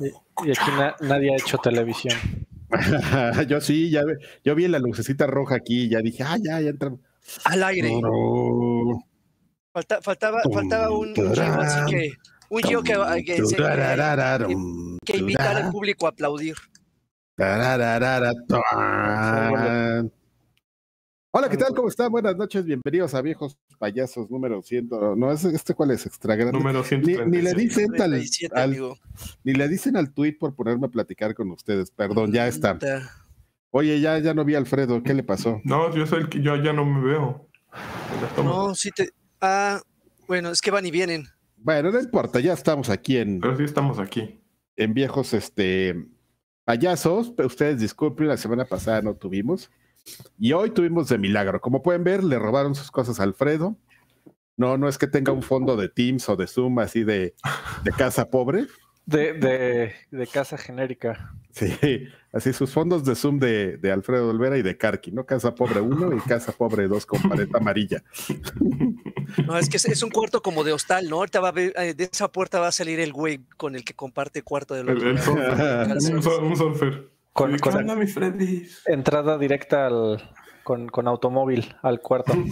Y, aquí nadie ha hecho televisión. yo sí, ya yo vi la lucecita roja aquí y ya dije, ah, ya, ya entramos. Al aire. faltaba, faltaba un, un así que un yo que, que, que, invitar al público a aplaudir. Hola, ¿qué tal? ¿Cómo están? Buenas noches, bienvenidos a Viejos Payasos número 100. No, ¿este cuál es? Extra grande. Número Ni, le dicen al, ni le dicen al tweet por ponerme a platicar con ustedes. Perdón, ya está. Oye, ya, ya no vi a Alfredo, ¿qué le pasó? No, yo soy el que yo ya no me veo. No, sí te. Ah, bueno, es que van y vienen. Bueno, no importa, ya estamos aquí en. Pero sí estamos aquí. En viejos, este. Payasos. Ustedes disculpen, la semana pasada no tuvimos. Y hoy tuvimos de milagro. Como pueden ver, le robaron sus cosas a Alfredo. No, no es que tenga un fondo de Teams o de Zoom así de, de casa pobre. De, de, de, casa genérica. Sí, así sus fondos de Zoom de, de Alfredo Olvera y de Karki, ¿no? Casa Pobre 1 y Casa Pobre 2 con pared amarilla. No, es que es, un cuarto como de hostal, ¿no? Ahorita va a ver, eh, de esa puerta va a salir el güey con el que comparte cuarto de los. El, un, surfer. Con, entrada directa al, con, con automóvil al cuarto.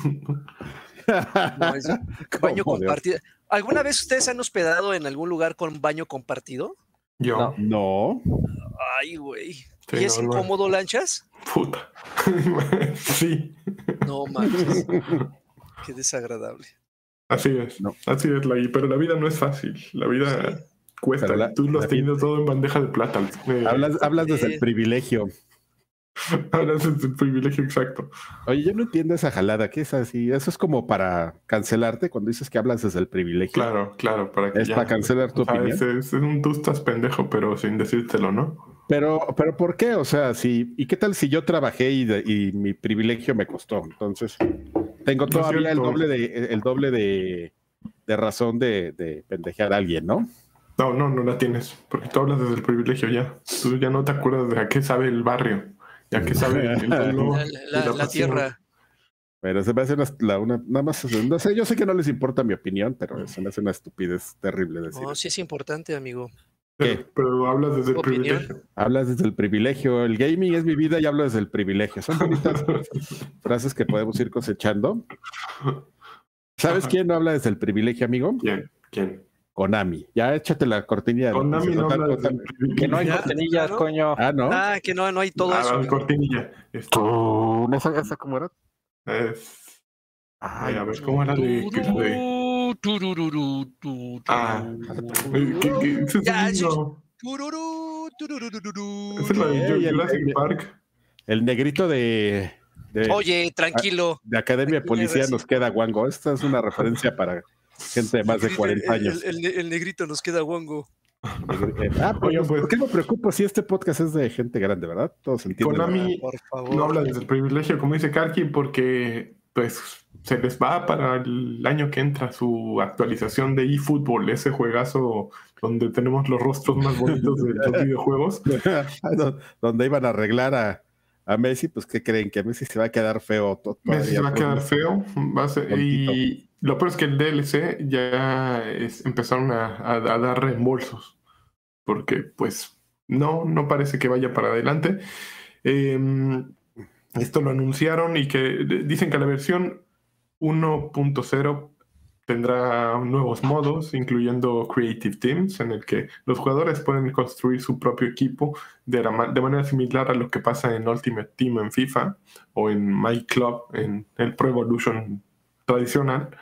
baño compartido. ¿Alguna vez ustedes han hospedado en algún lugar con baño compartido? Yo. No. Ay, güey. ¿Y es incómodo, lanchas? Puta. sí. No manches. Qué desagradable. Así es. Así es, la, pero la vida no es fácil. La vida cuesta. Tú lo has tenido todo en bandeja de plata. hablas, hablas desde el privilegio. Hablas desde el privilegio exacto. Oye, yo no entiendo esa jalada. ¿Qué es así? Eso es como para cancelarte cuando dices que hablas desde el privilegio. Claro, claro. Para que es para cancelar tu opinión. Es, un tú estás pendejo, pero sin decírtelo, ¿no? Pero, pero ¿por qué? O sea, si, ¿y qué tal si yo trabajé y, y mi privilegio me costó? Entonces, tengo todavía el doble de, el doble de, de razón de, de pendejear a alguien, ¿no? No, no, no la tienes, porque tú hablas desde el privilegio ya. Tú ya no te acuerdas de a qué sabe el barrio, ya qué sabe el la, tierra. Pero se me hace una, una, nada más, no sé, yo sé que no les importa mi opinión, pero se me hace una estupidez terrible decir. No, sí es importante, amigo. ¿Qué? Pero, hablas desde el privilegio. Hablas desde el privilegio. El gaming es mi vida y hablo desde el privilegio. Son bonitas frases que podemos ir cosechando. ¿Sabes quién no habla desde el privilegio, amigo? ¿Quién? ¿Quién? Konami. Ya échate la cortinilla. Konami no Que no hay cortinillas, coño. Ah, ¿no? Ah, que no, no hay todo ah, eso. cortinilla. Esto. ¿Esa, ¿Esa cómo era? Es... Ay, a ver, ¿cómo era de...? Ah. ¿Qué, es la de Jurassic Park. El negrito de... Oye, tranquilo. De Academia Policía nos queda guango. Esta es una referencia para gente de más de 40 años. El, negrito nos queda guango. Ah, pues, ¿por qué me preocupo si este podcast es de gente grande, verdad? Todos entienden. Konami no habla desde el privilegio, como dice Karki, porque pues se les va para el año que entra su actualización de eFootball, ese juegazo donde tenemos los rostros más bonitos de los videojuegos. donde iban a arreglar a, a Messi, pues ¿qué creen? Que Messi se va a quedar feo. Messi se va a quedar feo. y lo peor es que el DLC ya empezaron a, dar reembolsos. Porque pues no, no parece que vaya para adelante. Em, esto lo anunciaron y que dicen que la versión 1.0 tendrá nuevos modos, incluyendo Creative Teams, en el que los jugadores pueden construir su propio equipo de, de, manera similar a lo que pasa en Ultimate Team en FIFA o en My Club en el Pro Evolution tradicional.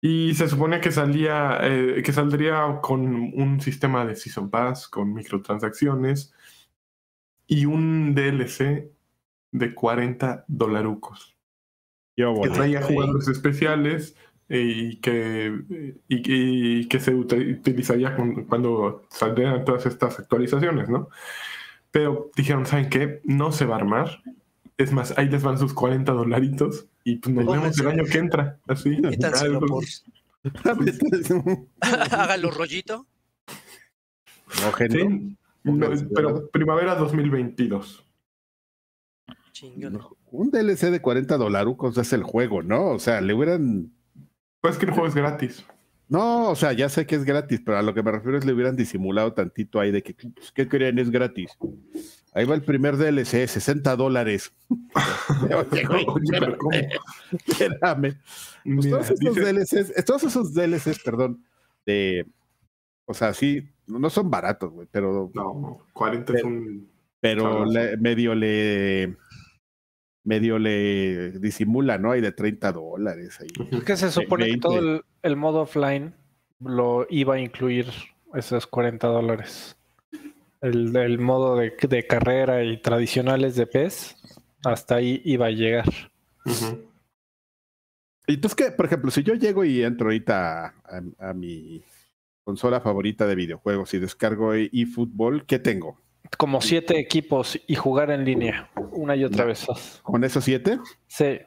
Y se supone que salía, eh, que saldría con un sistema de Season Pass, con microtransacciones y un DLC de 40 dolarucos. que traía jugadores especiales y que, y, que se utilizaría cuando saldrían todas estas actualizaciones, ¿no? Pero dijeron, ¿saben qué? No se va a armar. Es más, ahí les van sus 40 dolaritos y pues nos vemos el año que entra. Así. por... Hágalo rollito. No, pero primavera 2022. Un DLC de 40 dolarucos es el juego, ¿no? O sea, le hubieran pues que el juego es gratis. No, o sea, ya sé que es gratis, pero a lo que me refiero es le hubieran disimulado tantito ahí de que, pues, ¿qué querían? Es gratis. Ahí va el primer DLC, 60 dólares. espérame. Pues todos esos DLCs, todos esos DLCs, perdón, de, o sea, sí, no son baratos, güey, pero... No, 40 es un... Pero medio le medio le disimula, ¿no? Hay de 30 dólares ahí. Es que se supone que todo el, modo offline lo iba a incluir esos 40 dólares. El, modo de, carrera y tradicionales de PES, hasta ahí iba a llegar. Y entonces, que, por ejemplo, si yo llego y entro ahorita a, mi consola favorita de videojuegos y descargo eFootball, ¿qué tengo? como siete equipos y jugar en línea una y otra vez. ¿Con esos siete? Sí.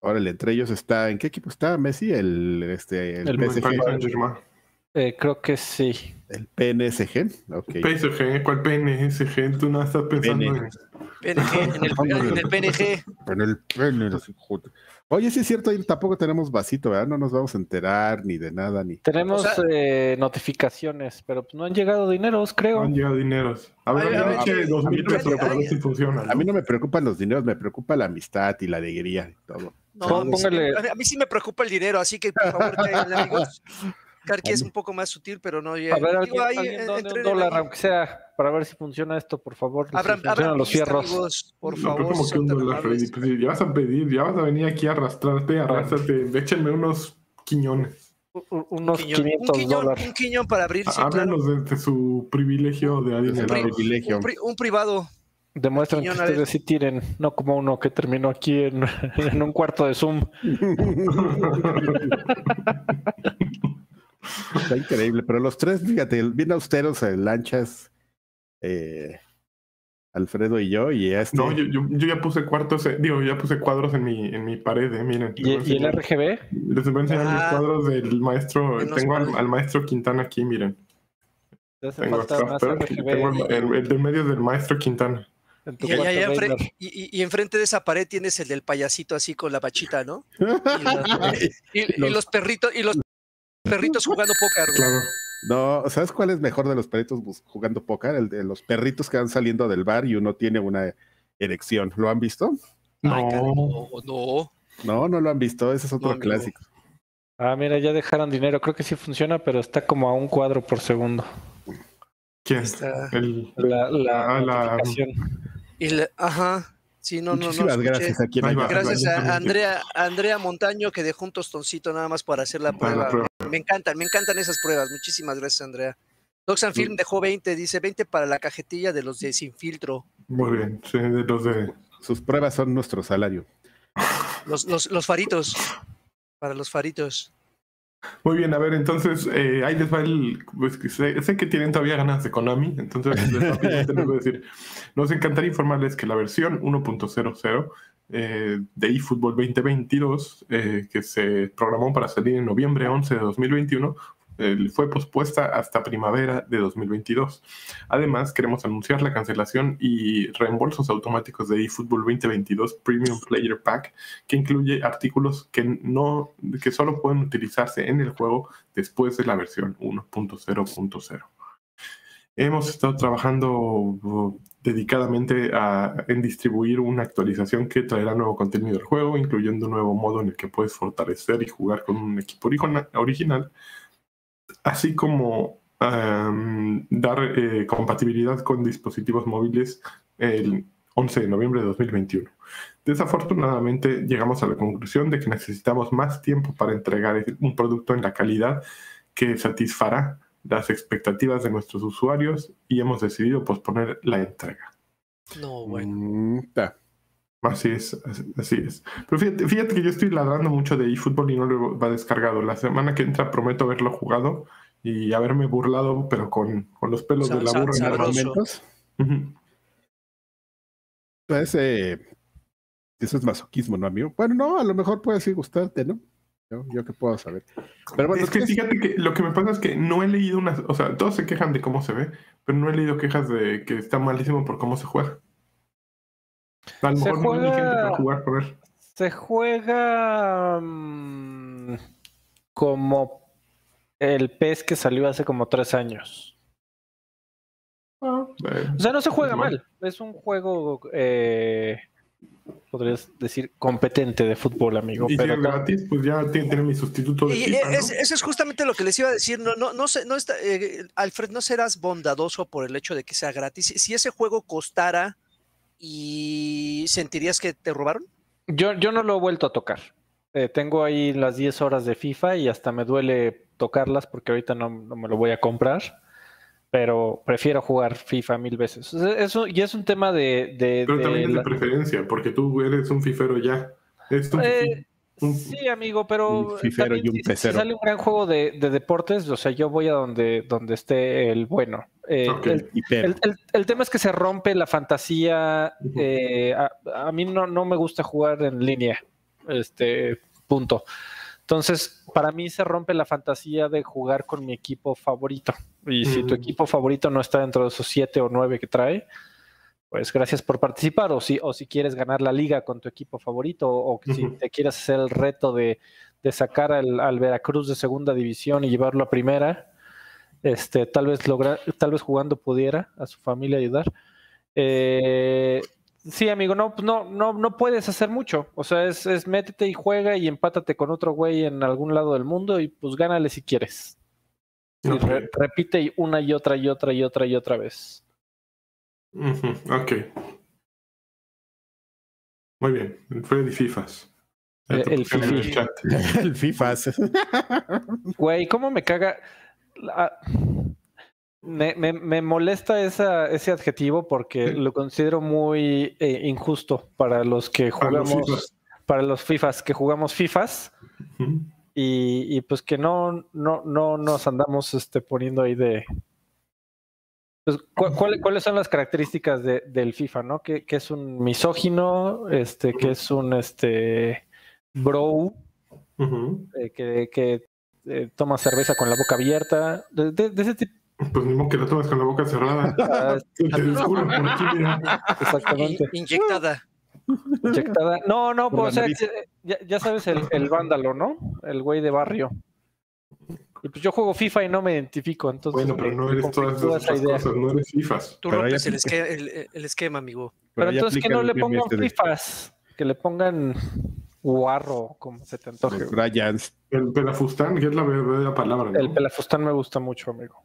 Órale, entre ellos está, ¿en qué equipo está Messi? El, este, el, PSG. Eh, creo que sí. El PNSG. Okay. PSG, ¿cuál PNSG? Tú no estás pensando en. PNG, en el, en el PNG. En el PNG. Oye, sí es cierto, ahí tampoco tenemos vasito, ¿verdad? No nos vamos a enterar ni de nada, ni. Tenemos eh, notificaciones, pero pues no han llegado dineros, creo. No han llegado dineros. A ver, a, eche dos mil pesos para ver si funciona. A mí no me preocupan los dineros, me preocupa la amistad y la alegría y todo. No, me, a mí sí me preocupa el dinero, así que por favor, amigos. Karki es un poco más sutil, pero no llega. A ver, alguien, un dólar, aunque sea, para ver si funciona esto, por favor. Abran, si los fierros. por favor. como que un dólar, Freddy. Pues, ya vas a pedir, ya vas a venir aquí a arrastrarte, arrastrarte. Échenme unos quiñones. unos 500 dólares. Un quiñón para abrirse. Háblanos de, su privilegio de adinerar. Un, un privado. Demuestran que ustedes sí tienen, no como uno que terminó aquí en, en un cuarto de Zoom. Está increíble, pero los tres, fíjate, bien austeros, en lanchas, eh, Alfredo y yo, y este... No, yo, yo, ya puse cuartos, eh, digo, ya puse cuadros en mi, en mi pared, eh, miren. ¿Y, el RGB? Les voy a enseñar mis ah. cuadros del maestro, tengo al, maestro Quintana aquí, miren. Tengo, tengo el, el, del medio del maestro Quintana. y, enfrente de esa pared tienes el del payasito así con la bachita, ¿no? y, los perritos, y los perritos jugando póker. Claro. No, ¿sabes cuál es mejor de los perritos jugando póker? El de los perritos que van saliendo del bar y uno tiene una erección. ¿Lo han visto? No, no. No, no lo han visto. Ese es otro clásico. Ah, mira, ya dejaron dinero. Creo que sí funciona, pero está como a un cuadro por segundo. ¿Quién? Está el, la, la, ah, la, y la, ajá. Sí, no, no, no. Gracias a Gracias a Andrea, Andrea Montaño que dejó un tostoncito nada más para hacer la prueba. Me encantan, me encantan esas pruebas. Muchísimas gracias, Andrea. Doxan Film dejó 20, dice 20 para la cajetilla de los de sin filtro. Muy bien, sí, de los de. Sus pruebas son nuestro salario. Los, los, los faritos. Para los faritos. Muy bien, a ver, entonces eh, ahí les va el. Pues, sé, que tienen todavía ganas de Konami, entonces les voy a decir. Nos encantaría informarles que la versión 1.00 eh, de eFootball 2022, eh, que se programó para salir en noviembre 11 de 2021, fue pospuesta hasta primavera de 2022. Además, queremos anunciar la cancelación y reembolsos automáticos de eFootball 2022 Premium Player Pack, que incluye artículos que, no, que solo pueden utilizarse en el juego después de la versión 1.0.0. Hemos estado trabajando uh, dedicadamente en distribuir una actualización que traerá nuevo contenido al juego, incluyendo un nuevo modo en el que puedes fortalecer y jugar con un equipo original así como dar eh, compatibilidad con dispositivos móviles el 11 de noviembre de 2021. Desafortunadamente llegamos a la conclusión de que necesitamos más tiempo para entregar un producto en la calidad que satisfará las expectativas de nuestros usuarios y hemos decidido posponer la entrega. No, bueno. Mm, así es, así es. Pero fíjate, fíjate, que yo estoy ladrando mucho de eFootball y no lo va descargado. La semana que entra prometo haberlo jugado y haberme burlado, pero con, con los pelos de la burra en los momentos. Pues, eh, eso es masoquismo, ¿no, amigo? Bueno, no, a lo mejor puede sí gustarte, ¿no? Yo, yo que puedo saber. Pero bueno, es que fíjate que lo que me pasa es que no he leído unas, o sea, todos se quejan de cómo se ve, pero no he leído quejas de que está malísimo por cómo se juega. A lo mejor no hay gente para jugar por él. Se juega. Mm, como el pez que salió hace como tres años. Ah, O sea, no se juega mal. Es un juego, eh, podrías decir, competente de fútbol, amigo. y si Pero es ta- gratis, pues ya tiene, tiene mi sustituto de Y FIFA, ¿no? es- eso es justamente lo que les iba a decir. No, no, no, no está, eh, Alfred, no serás bondadoso por el hecho de que sea gratis. Si ese juego costara y sentirías que te robaron. yo, yo no lo he vuelto a tocar. Eh, tengo ahí las 10 horas de FIFA y hasta me duele tocarlas porque ahorita no, no me lo voy a comprar. Pero prefiero jugar FIFA mil veces. Eso, y es un tema de. de- Pero de también es de la- preferencia, porque tú eres un fifero ya. Eres un Eh, fifi- un- Sí, amigo, pero Un fifero también y un si- sale un gran juego de, de deportes, o sea, yo voy a donde, donde esté el bueno. Eh, el, Y pero, el- el- el tema es que se rompe la fantasía. Eh, a, a mí no, no me gusta jugar en línea. Este punto. Entonces, para mí se rompe la fantasía de jugar con mi equipo favorito. Y si tu Ujú. equipo favorito no está dentro de esos siete o nueve que trae, pues gracias por participar. O si, o si quieres ganar la liga con tu equipo favorito, o si te quieres hacer el reto de, de sacar al, al Veracruz de segunda división y llevarlo a primera, este, tal vez logra, tal vez jugando pudiera a su familia ayudar. Eh, sí, amigo, no, no, no, no puedes hacer mucho. O sea, es, es métete y juega y empátate con otro güey en algún lado del mundo y pues gánale si quieres. Y re- repite una y otra y otra y otra y otra vez. Ujú, Ok. Muy bien. Freddy Fifas. El- el chat. el FIFA. Güey, ¿cómo me caga? La- Me, me- me molesta esa, ese adjetivo porque lo considero muy eh, injusto para los que Para los jugamos, fifas. para los FIFAs, que jugamos FIFAs y, y pues que no, no, no nos andamos este, poniendo ahí de... Pues, ¿cu- cuál- ¿Cuáles son las características de- del FIFA, no? Que, que es un misógino, este, que es un este bro, eh, que, que, eh, toma cerveza con la boca abierta, de, de- de ese tipo. Pues modo que la tomas con la boca cerrada. ah, Se te descubre por aquí, mira. exactamente. In- inyectada. Inyectada. No, no, pues, o sea, ya, ya sabes, el, el vándalo, ¿no? El güey de barrio. Y pues yo juego FIFA y no me identifico, entonces. Bueno, pero no eres todas esas otras esa idea. cosas, no eres Fifas. Tú Pero rompes el, aplica- esque- el- el esquema, amigo. Pero entonces que no le pongan este de- FIFAs, que le pongan guarro, como se te antoje. Bryans. El pelafustán, que es la verdadera palabra. ¿no? El pelafustán me gusta mucho, amigo.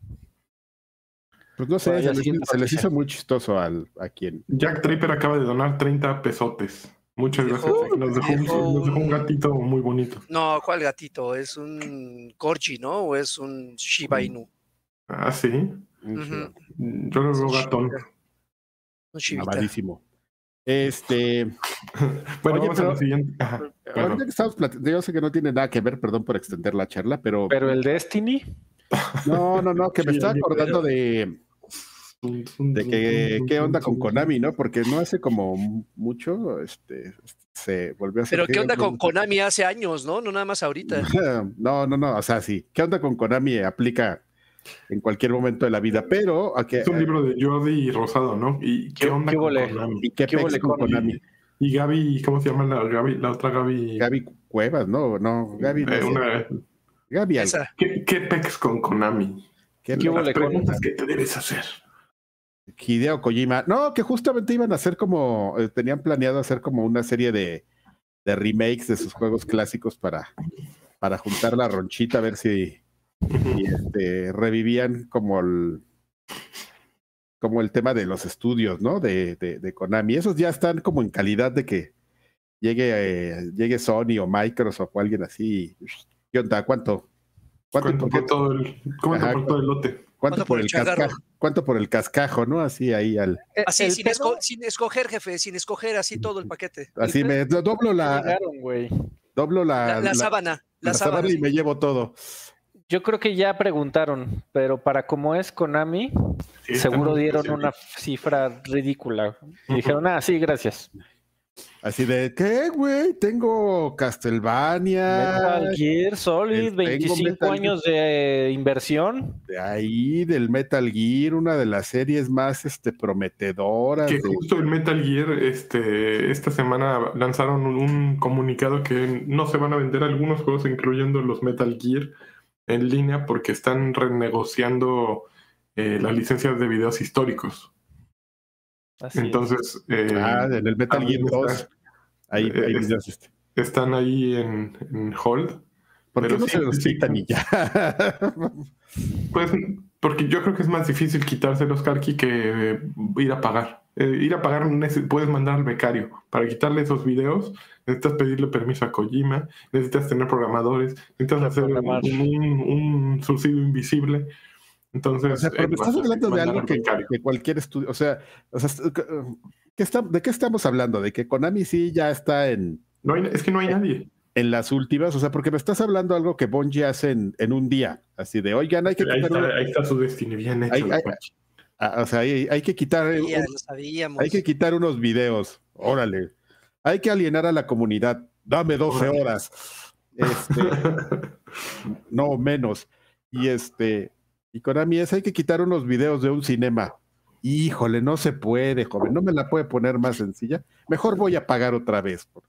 Pues no sé, se les, se les hizo muy chistoso al, a quien. Jack Draper acaba de donar 30 pesotes. Muchas Dejó- gracias. Nos dejó, un, dejó nos dejó un gatito muy bonito. No, ¿cuál gatito? ¿Es un corgi, no? ¿O es un Shiba Inu? Ah, sí. Yo lo veo gatón. Un Shibita. Este. Bueno, Oye, vamos pero- a la siguiente. Ajá. Ahorita que estamos platicando, yo sé que no tiene nada que ver, perdón por extender la charla, pero. Pero el Destiny, No, no, no, que me Sí, estaba acordando de, de que qué onda con Konami, ¿no? Porque no hace como mucho, este, se volvió a Pero surgir ¿qué onda con Konami hace años, no? No nada más ahorita. No, no, no, o sea, sí. ¿Qué onda con Konami? Aplica en cualquier momento de la vida, pero ¿a qué, Es un libro de Jordi Rosado, ¿no? ¿Y qué, ¿Qué- onda qué con vole? Konami? ¿y qué, ¿Qué con Konami? Y Gaby, ¿cómo se llama la, Gaby, la otra Gaby? Gaby Cuevas, no, no, Gaby. no Eh, una- Gaby. ¿qué, ¿Qué pex con Konami? ¿Qué. Las preguntas que te debes hacer. Hideo Kojima. No, que justamente iban a hacer como, eh, tenían planeado hacer como una serie de, de remakes de sus juegos clásicos para, para juntar la ronchita, a ver si, si, este, revivían como el como el tema de los estudios, ¿no? De, de, de Konami. Esos ya están como en calidad de que llegue, eh, llegue Sony o Microsoft o alguien así. ¿Qué onda? ¿Cuánto? ¿Cuánto, ¿Cuánto por, por qué- todo el, cuánto Ajá, por todo el lote? Cuánto ¿Cuánto por por el cascajo? ¿Cuánto por el cascajo, no? Así ahí al. Así, El sin, pedo- esco- sin escoger, jefe, sin escoger así todo el paquete. Así me do- doblo la, Llegaron, doblo la, La, la sábana, la, la sábana. sábana y me llevo todo. Yo creo que ya preguntaron, pero para como es Konami, Sí, seguro dieron una cifra ridícula. Y dijeron, ah, sí, gracias. Así de, ¿qué, güey? Tengo Castlevania. Metal Gear Solid, 25 años de inversión. De ahí, del Metal Gear, una de las series más este, prometedoras. Que justo el Metal Gear, este, esta semana lanzaron un, comunicado que no se van a vender algunos juegos, incluyendo los Metal Gear, en línea, porque están renegociando eh, las licencias de videos históricos. Entonces. Eh, ah, en el Metal Gear 2. Ahí, ahí este. están ahí en, en hold. ¿Por qué no se los quitan y ya? pues porque yo creo que es más difícil quitarse los Karki que ir a pagar. Eh, ir a pagar puedes mandar al becario. Para quitarle esos videos, necesitas pedirle permiso a Kojima, necesitas tener programadores, necesitas hacer un, un, subsidio invisible. Entonces, pero me estás hablando de algo que, cualquier estudio, o sea, ¿de qué estamos hablando? ¿De que Konami sí ya está en... No es que no hay nadie. En las últimas, o sea, porque me estás hablando de algo que Bungie hace en, un día, así de, oigan, hay que... Ahí, está, ahí está, su destino bien hecho. O sea, hay, que quitar... hay que quitar unos videos, órale. Hay que alienar a la comunidad, dame 12 horas. Este, no menos. Y este, y Konami es, hay que quitar unos videos de un cinema. Híjole, no se puede, joven, no me la puede poner más sencilla. Mejor voy a pagar otra vez por,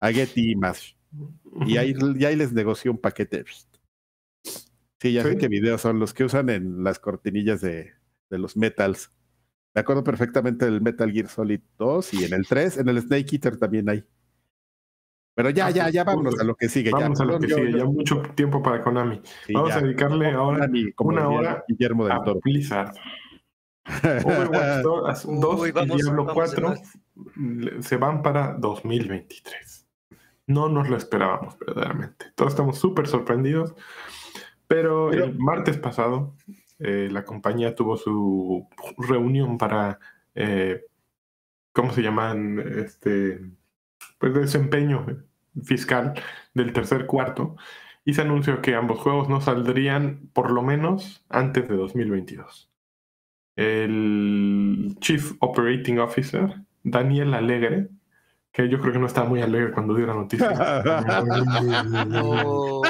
a Getty más. Y ahí, ahí les negoció un paquete. Sí, ya sé qué videos son los que usan en las cortinillas de, de los metals. Me acuerdo perfectamente del Metal Gear Solid 2 y en el 3, en el Snake Eater también hay. Pero ya, ya, ya vámonos a lo que sigue. Vamos a lo que sigue, ya mucho tiempo para Konami. Vamos a dedicarle ahora una hora Guillermo del a Blizzard. Overwatch 2, y Diablo 4 se van para 2023. No nos lo esperábamos verdaderamente. Todos estamos súper sorprendidos. Pero, el martes pasado eh, la compañía tuvo su reunión para, eh, ¿cómo se llaman? Este, pues desempeño fiscal del tercer cuarto y se anunció que ambos juegos no saldrían por lo menos antes de 2022. El Chief Operating Officer, Daniel Alegre, que yo creo que no estaba muy alegre cuando dio la noticia. no,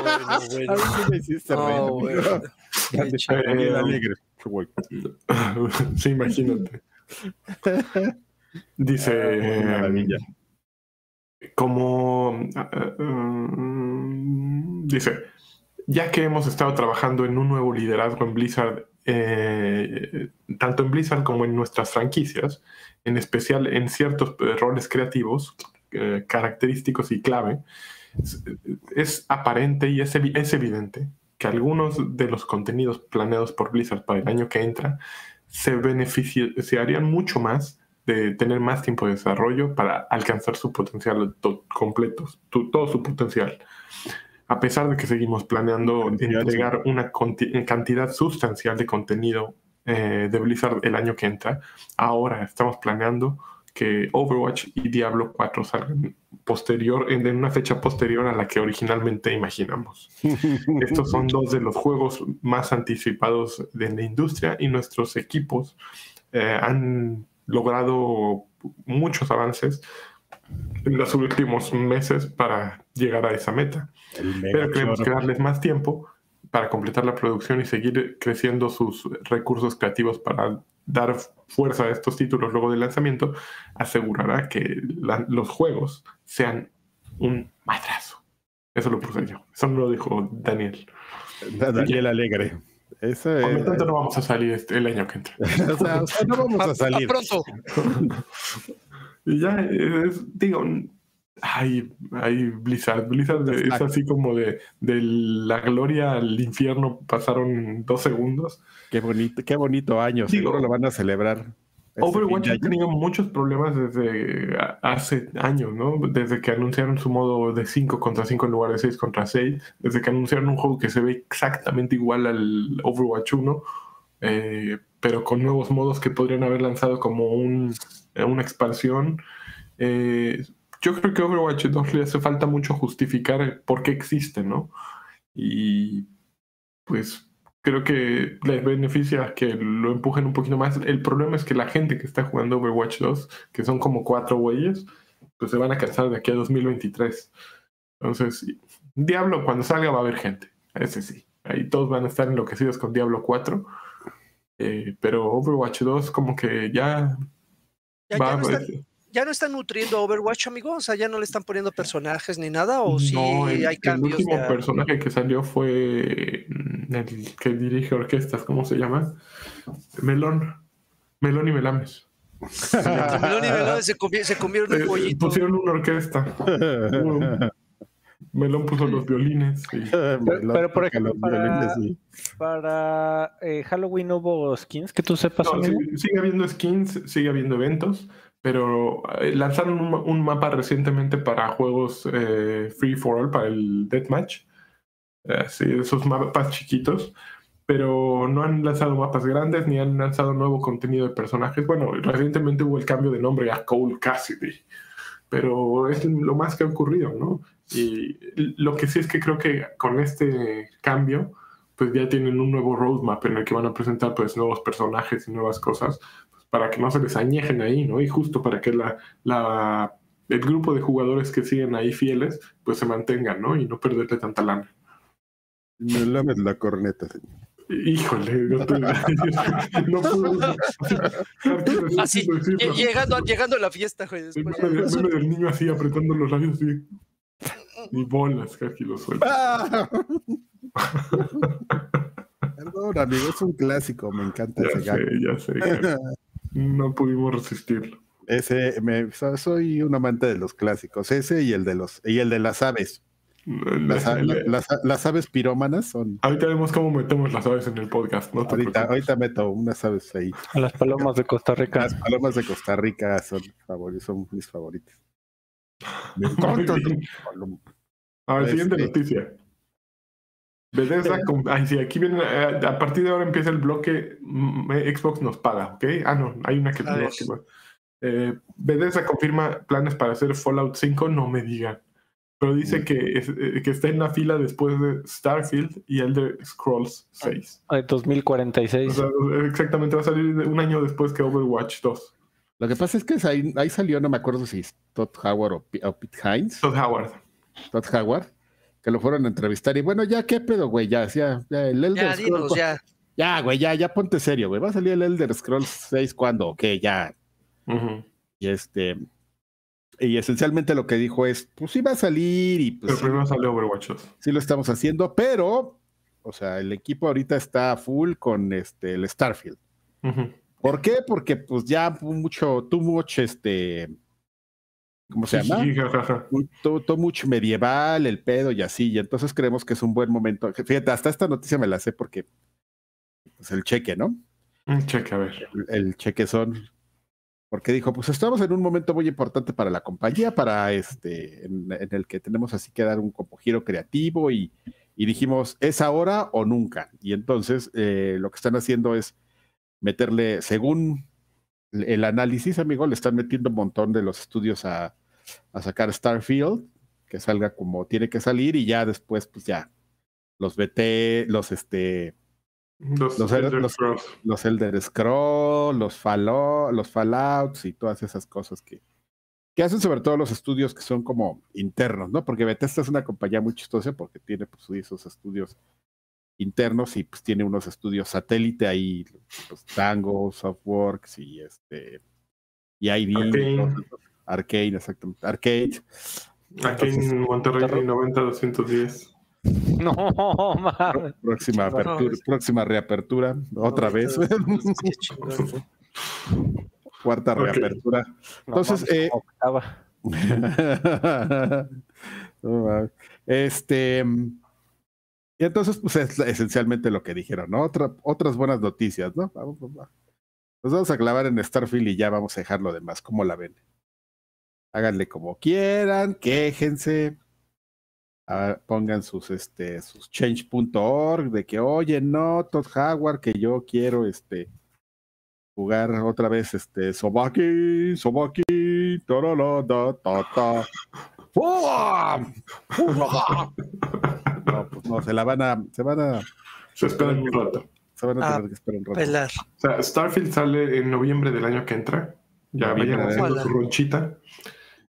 Daniel Alegre. sí, imagínate. Dice como eh, mm, dice, ya que hemos estado trabajando en un nuevo liderazgo en Blizzard, eh, tanto en Blizzard como en nuestras franquicias, en especial en ciertos roles creativos, eh, característicos y clave, es, aparente y es, es evidente que algunos de los contenidos planeados por Blizzard para el año que entra se beneficiarían mucho más de tener más tiempo de desarrollo para alcanzar su potencial completo, todo su potencial. A pesar de que seguimos planeando entregar una cantidad sustancial de contenido eh, de Blizzard el año que entra, ahora estamos planeando que Overwatch y Diablo 4 salgan posterior, en una fecha posterior a la que originalmente imaginamos. Estos son dos de los juegos más anticipados de la industria y nuestros equipos eh, han logrado muchos avances en los últimos meses para llegar a esa meta. Pero queremos que darles más tiempo para completar la producción y seguir creciendo sus recursos creativos para dar fuerza a estos títulos luego del lanzamiento, asegurará que los juegos sean un madrazo. Eso lo puse yo. Eso no lo dijo Daniel. Daniel Alegre. Eso Por lo tanto, no vamos a salir este, el año que entra. o, sea, no vamos a salir. pronto. y ya, digo, ay, ay, Blizzard. Blizzard es así como de, de la gloria al infierno pasaron dos segundos. Qué bonito, qué bonito año. Seguro lo van a celebrar. Overwatch ha tenido muchos problemas desde hace años, ¿no? Desde que anunciaron su modo de 5 contra 5 en lugar de 6 contra 6, desde que anunciaron un juego que se ve exactamente igual al Overwatch 1, eh, pero con nuevos modos que podrían haber lanzado como un, una expansión. Eh, yo creo que Overwatch 2 le hace falta mucho justificar por qué existe, ¿no? Y pues creo que les beneficia que lo empujen un poquito más. El problema es que la gente que está jugando Overwatch 2, que son como cuatro güeyes, pues se van a cansar de aquí a 2023. Entonces, Diablo cuando salga va a haber gente, ese sí. Ahí todos van a estar enloquecidos con Diablo 4. Eh, pero Overwatch 2 como que ya, ya, va, no está, ya, no están nutriendo Overwatch, amigos. O sea, ya no le están poniendo personajes ni nada. O sí hay cambios. El último personaje que salió fue mm, el que dirige orquestas, ¿cómo se llama? Melón. Melón y Melames. Melón y Melames se, comieron un eh, pollito. Pusieron una orquesta. Melón puso los violines. pero, por ejemplo, para, eh, Halloween hubo skins que tú sepas. sigue habiendo skins, sigue habiendo eventos, pero eh, lanzaron un, mapa recientemente para juegos eh, free for all, para el Deathmatch. sí, esos mapas chiquitos. Pero no han lanzado mapas grandes ni han lanzado nuevo contenido de personajes. Bueno, recientemente hubo el cambio de nombre a Cole Cassidy pero es lo más que ha ocurrido, ¿no? Y lo que sí es que creo que con este cambio, pues ya tienen un nuevo roadmap en el que van a presentar pues nuevos personajes y nuevas cosas para que no se les añejen ahí, ¿no? Y justo para que la, la, el grupo de jugadores que siguen ahí fieles, pues se mantengan, ¿no? Y no perderle tanta lana. Me lames la corneta, señor. Híjole, no, puedo. Así, llegando, llegando a la fiesta, güey. El meme, del niño así apretando los labios, así. Ni bolas, aquí lo suelto. Perdón, amigo, es un clásico, me encanta ya ese sé, Ya sé, No pudimos resistirlo. Ese, me, soy un amante de los clásicos, ese y el de los y el de las aves. Las, aves pirómanas son. Ahorita vemos cómo metemos las aves en el podcast. ahorita, ahorita meto unas aves ahí. Las palomas de Costa Rica. Las palomas de Costa Rica son, son mis favoritas. A ver, siguiente este, noticia. Bethesda, ay, sí, aquí viene, eh, a partir de ahora empieza el bloque mm, eh, Xbox nos paga, ¿ok? Ah, no, hay una que... Eh, Bethesda confirma planes para hacer Fallout 5, no me digan. Pero dice que, eh, que está en la fila después de Starfield y Elder Scrolls 6. Ah, 2046. exactamente, va a salir un año después que Overwatch 2. Lo que pasa es que ahí, salió, no me acuerdo si es Todd Howard o, Pete Hines. Todd Howard. Todd Howard, que lo fueron a entrevistar. Y bueno, ya, ¿qué pedo, güey? Ya, ya, ya, el Elder Scrolls. ya. ya, güey, ya, ya ponte serio, güey. Va a salir el Elder Scrolls 6 cuando, ok, ya. Y este. Y esencialmente lo que dijo es: Pues sí va a salir y pues. Pero primero salió Overwatch 2. Sí lo estamos haciendo, pero. O sea, el equipo ahorita está full con este el Starfield. ¿Por qué? Porque pues ya mucho, too much, este, ¿cómo se llama? Too, much medieval, el pedo y así, y entonces creemos que es un buen momento. Fíjate, hasta esta noticia me la sé porque, pues el cheque, ¿no? Un cheque, a ver. El, cheque son, porque dijo, pues estamos en un momento muy importante para la compañía, para este, en, el que tenemos así que dar un como giro creativo y, y dijimos, ¿es ahora o nunca? Y entonces eh, lo que están haciendo es meterle, según el análisis, amigo, le están metiendo un montón de los estudios a, sacar Starfield, que salga como tiene que salir y ya después, pues ya, los BT, los este... Los, los, Elder, los, Scrolls. los Elder Scrolls, los, Fallout, los Fallouts y todas esas cosas que, que hacen sobre todo los estudios que son como internos, ¿no? Porque Bethesda es una compañía muy chistosa porque tiene pues, esos estudios internos y pues tiene unos estudios satélite ahí, pues, Tango, Softworks y este y ID, Arcane exactamente, Arcade. Arcane Monterrey 90 210. No, man. Próxima apertura, próxima reapertura, otra vez. Cuarta reapertura. Entonces, eh, este y entonces, pues es esencialmente lo que dijeron, ¿no? otras buenas noticias, ¿no? Vamos, Nos vamos a clavar en Starfield y ya vamos a dejar lo demás. ¿Cómo la ven? Háganle como quieran, quéjense, ah, pongan sus, este, sus change.org de que, oye, no, Todd Howard, que yo quiero, este, jugar otra vez, este, Sobaki, Sobaki, ta, ta, ta. No, pues no, se la van a. Se van a. Se esperan un rato. Se van a tener que esperar un rato. Pelar. O sea, Starfield sale en noviembre del año que entra. Ya vayan haciendo su ronchita.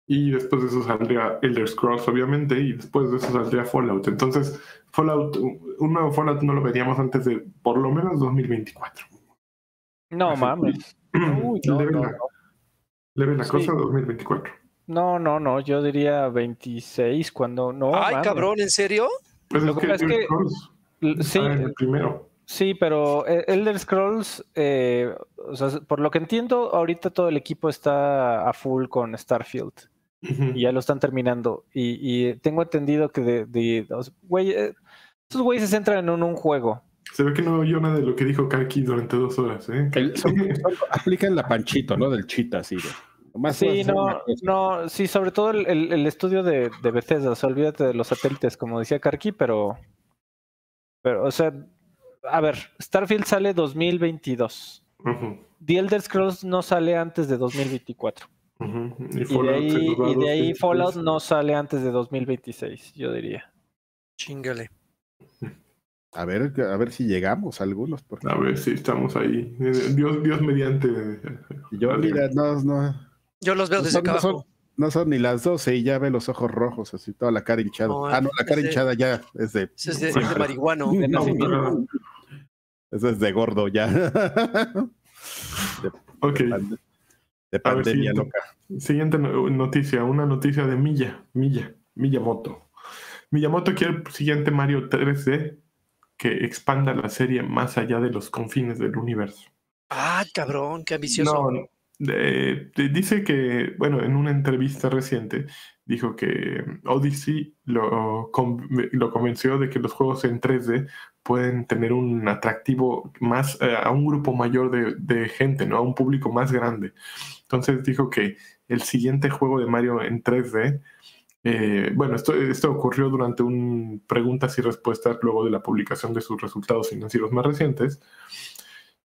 Y después de eso saldría Elder Scrolls, obviamente, y después de eso saldría Fallout. Entonces, Fallout, un nuevo Fallout no lo veríamos antes de por lo menos 2024. No mames. Uy, no, le ven no, la, no. le ven la Sí. cosa 2024. No, no, no, yo diría 26 cuando no. Ay, mames. cabrón, ¿en serio? Pues Lo es que que es que- Scrolls Sí, el primero. sí, pero eh, Elder Scrolls, eh, o sea, por lo que entiendo, ahorita todo el equipo está a full con Starfield Y ya lo están terminando. Y, y tengo entendido que de, de- eh, estos güeyes se centran en un, un juego. Se ve que no oyó nada de lo que dijo Karki durante dos horas, ¿eh? El- son- son- aplican la panchito, ¿no? Del chita, así de. nomás puedes Sí, no, no, sí, sobre todo el, el- el estudio de, de Bethesda, o sea, olvídate de los satélites, como decía Karki, pero, pero, o sea, a ver, Starfield sale 2022. Ujú, The Elder Scrolls no sale antes de 2024. Y de Fallout ahí, y de ahí 2023. Fallout no sale antes de 2026, yo diría. Chingale. A ver, a ver si llegamos a algunos. Porque A ver si estamos ahí. Dios, Dios mediante. yo, mira, no, no, Yo los veo no desde son, acá no, son, abajo. no son ni las 12 y ya ve los ojos rojos, así toda la cara hinchada. No, ah, no, la cara hinchada ya es de. Es de, es de marihuano. Eso es de gordo ya. ok. de A ver, pandemia siguiente. loca. Siguiente no- noticia, una noticia de Milla, Milla, Miyamoto. Miyamoto quiere el siguiente Mario 3D que expanda la serie más allá de los confines del universo. Ah, cabrón, qué ambicioso. No, eh, dice que, bueno, en una entrevista reciente dijo que Odyssey lo, con- lo convenció de que los juegos en 3D pueden tener un atractivo más eh, a un grupo mayor de, de gente, ¿no? A un público más grande. Entonces dijo que el siguiente juego de Mario en 3D, eh, bueno, esto, esto ocurrió durante un preguntas y respuestas luego de la publicación de sus resultados financieros más recientes.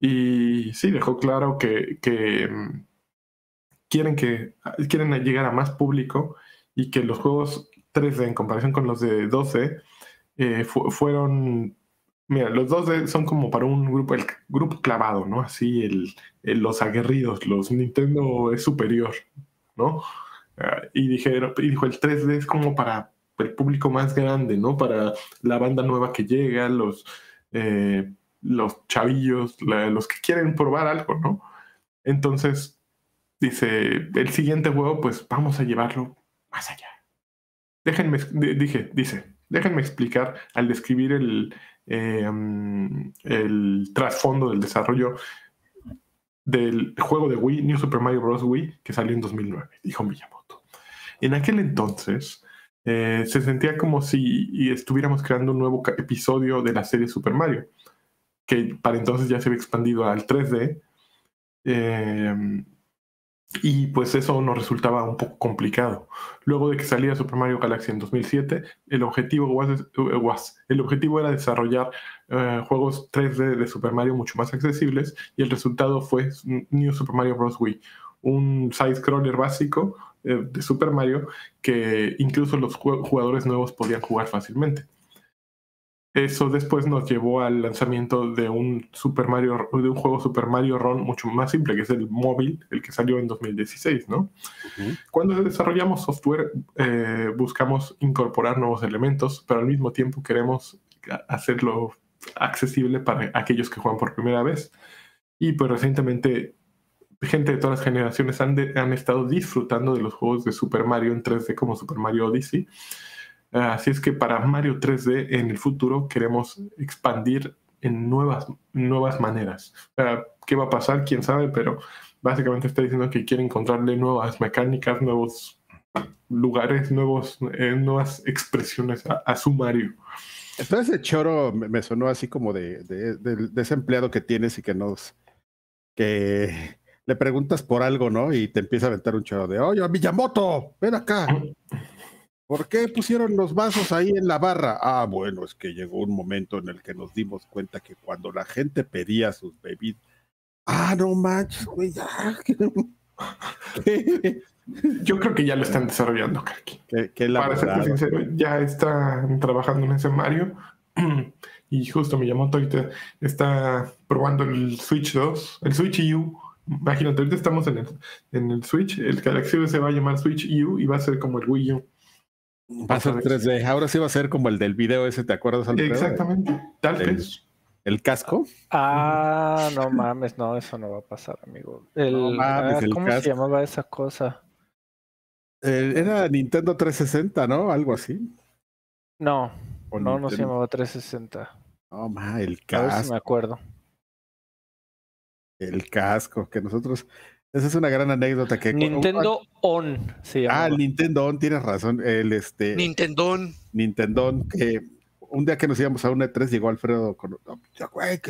Y sí, dejó claro que, mm, quieren, que quieren llegar a más público y que los juegos 3D en comparación con los de 2D eh, fu- fueron... Mira, los 2D son como para un grupo, el grupo clavado, ¿no? Así, el, los aguerridos, los Nintendo es superior, ¿no? Ah, y, dijeron, y dijo, el 3D es como para el público más grande, ¿no? Para la banda nueva que llega, los, eh, los chavillos, los que quieren probar algo, ¿no? Entonces, dice, el siguiente juego, pues vamos a llevarlo más allá. Déjenme, di- dije, dice, déjenme explicar al describir el, el trasfondo del desarrollo del juego de Wii, New Super Mario Bros. Wii, que salió en 2009, dijo Miyamoto. En aquel entonces, eh, se sentía como si estuviéramos creando un nuevo episodio de la serie Super Mario, que para entonces ya se había expandido al 3D. eh, y pues eso nos resultaba un poco complicado. Luego de que saliera Super Mario Galaxy en 2007, el objetivo, eh, el objetivo era desarrollar eh, juegos 3D de Super Mario mucho más accesibles y el resultado fue New Super Mario Bros. Wii, un side-scroller básico eh, de Super Mario que incluso los ju- jugadores nuevos podían jugar fácilmente. Eso después nos llevó al lanzamiento de un Super Mario, de un juego Super Mario Run mucho más simple, que es el móvil, el que salió en 2016, ¿no? Ujú. Cuando desarrollamos software, eh, buscamos incorporar nuevos elementos, pero al mismo tiempo queremos hacerlo accesible para aquellos que juegan por primera vez. Y pues recientemente, gente de todas las generaciones han, de- han estado disfrutando de los juegos de Super Mario en 3D como Super Mario Odyssey. Así es que para Mario 3D en el futuro queremos expandir en nuevas, nuevas maneras. ¿Qué va a pasar? ¿Quién sabe? Pero básicamente está diciendo que quiere encontrarle nuevas mecánicas, nuevos lugares, nuevos, eh, nuevas expresiones a, a su Mario. Entonces ese choro me, me sonó así como de, de, de- de ese empleado que tienes y que nos que le preguntas por algo, ¿no? Y te empieza a aventar un choro de, oye, Miyamoto, ven acá. ¿Por qué pusieron los vasos ahí en la barra? Ah, bueno, es que llegó un momento en el que nos dimos cuenta que cuando la gente pedía sus bebidas, ah, no manches, güey. ¿Qué, Yo creo que ya lo están desarrollando, Kaki. qué, qué Para serte sincero, ya están trabajando en ese Mario. Y justo Miyamoto ahorita está probando el Switch 2, el Switch U Imagínate, ahorita estamos en el, en el Switch, el Galaxy se va a llamar Switch U y va a ser como el Wii U. Va a ser 3D. Ahora sí va a ser como el del video ese, ¿te acuerdas? Alfredo? Exactamente. Tal vez. ¿El casco? Ah, no mames, no, eso no va a pasar, amigo. El, ah, ¿Cómo se llamaba esa cosa? era Nintendo 360, ¿no? Algo así. No, no, no se llamaba 360. No, ma, el casco. A ver si me acuerdo. El casco, que nosotros. Esa es una gran anécdota que. Nintendo On, sí. Ah, el Nintendo On, tienes razón. El este. Nintendo. Nintendo, que un día que nos íbamos a un E3 llegó Alfredo con,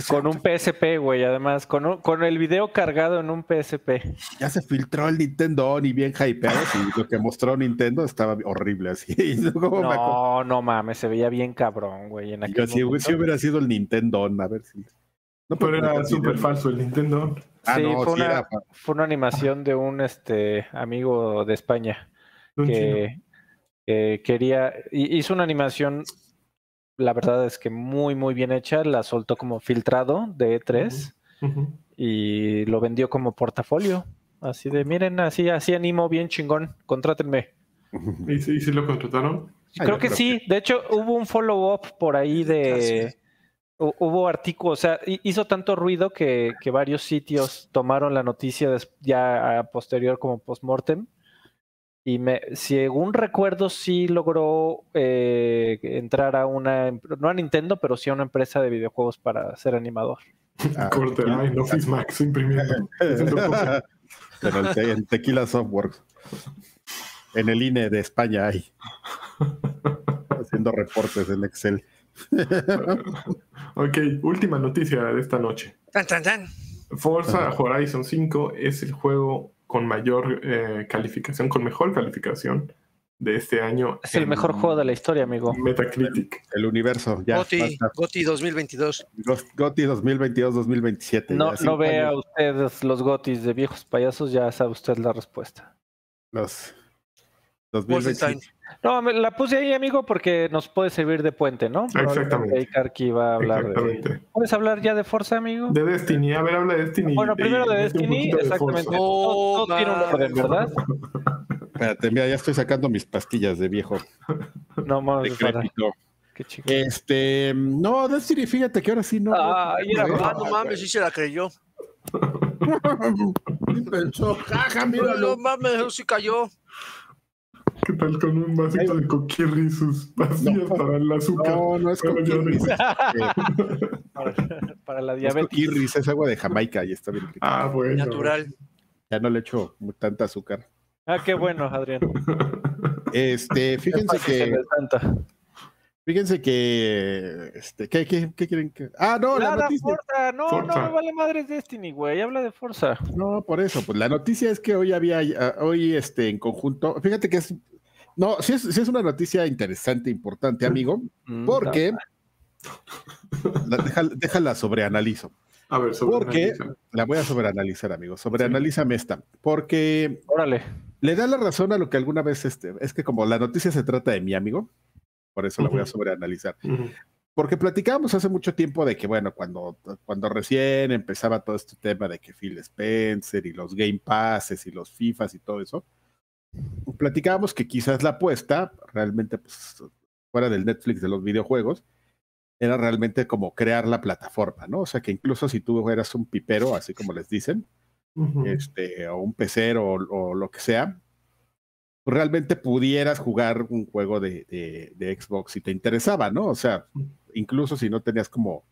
con un PSP, güey, además, con, con el video cargado en un PSP. Ya se filtró el Nintendo y bien hypeado y lo que mostró Nintendo estaba horrible así. no, no mames, se veía bien cabrón, güey. En si, hubiera sido el Nintendo, a ver si... No, pero era súper falso el Nintendo. Ah, sí, fue, una, fue, una, animación de un este amigo de España que, que, quería, hizo una animación la verdad es que muy, muy bien hecha. La soltó como filtrado de E3 y lo vendió como portafolio. Así de, miren, así, así animo bien chingón, contrátenme. ¿Y si, lo contrataron? Creo que sí. De hecho, hubo un follow-up por ahí de... Hubo artículos, o sea, hizo tanto ruido que, que varios sitios tomaron la noticia ya a posterior como post-mortem y me, según recuerdo, sí logró eh, entrar a una, no a Nintendo, pero sí a una empresa de videojuegos para ser animador. Ah, Corte, ay, no Max imprimiendo. pero en Tequila Softworks, en el INE de España hay, haciendo reportes en Excel. ok, última noticia de esta noche. Forza Horizon 5 es el juego con mayor eh, calificación, con mejor calificación de este año. Es el mejor juego de la historia, amigo. Metacritic. El, universo, ya. Goti, Goti 2022. Goti 2022-2027. No, no vea usted los Gotis de viejos payasos, ya sabe usted la respuesta. Los 2027. No, la puse ahí, amigo, porque nos puede servir de puente, ¿no? Exactamente. Karki va a hablar de... ¿Puedes hablar ya de Forza, amigo? De Destiny, a ver, habla de Destiny. Bueno, primero de, Destiny, exactamente. todo, tiene un orden, ¿verdad? Espérate, mira, ya estoy sacando mis pastillas de viejo. No mames, Qué chico. Este, no, Destiny, fíjate que ahora sí no. Ah, era, ah, no mames, sí se la creyó. Pensó, jaja, míralo. No mames, sí cayó. ¿Qué tal con un vasito de coquirri y sus pastillas para el azúcar? No, no es coquirri. para, la diabetes. Es coquirri, es agua de Jamaica y está bien. Ah, bueno. Natural. Ya no le echo tanta azúcar. Ah, qué bueno, Adrián. Este, fíjense que. Fíjense que. Este, ¿qué, qué, qué quieren que.? Ah, no, la noticia. Forza. No, Forza. no me vale madres Destiny, güey. Habla de Forza. No, por eso. Pues la noticia es que hoy había. Hoy, este, en conjunto. Fíjate que es no, sí es, es una noticia interesante, importante, amigo, mm, porque déjala, sobreanalizo. A ver, Porque la voy a sobreanalizar, amigo. Sobreanalízame esta. Porque Órale. le da la razón a lo que alguna vez este, es que como la noticia se trata de mi amigo, por eso la voy a sobreanalizar. Porque platicábamos hace mucho tiempo de que, bueno, cuando, cuando recién empezaba todo este tema de que Phil Spencer y los Game Passes y los FIFAs y todo eso, platicábamos que quizás la apuesta, realmente, pues, fuera del Netflix de los videojuegos, era realmente como crear la plataforma, ¿no? O sea, que incluso si tú eras un pipero, así como les dicen, este, o un pecero o, lo que sea, pues realmente pudieras jugar un juego de, de, Xbox si te interesaba, ¿no? O sea, incluso si no tenías como,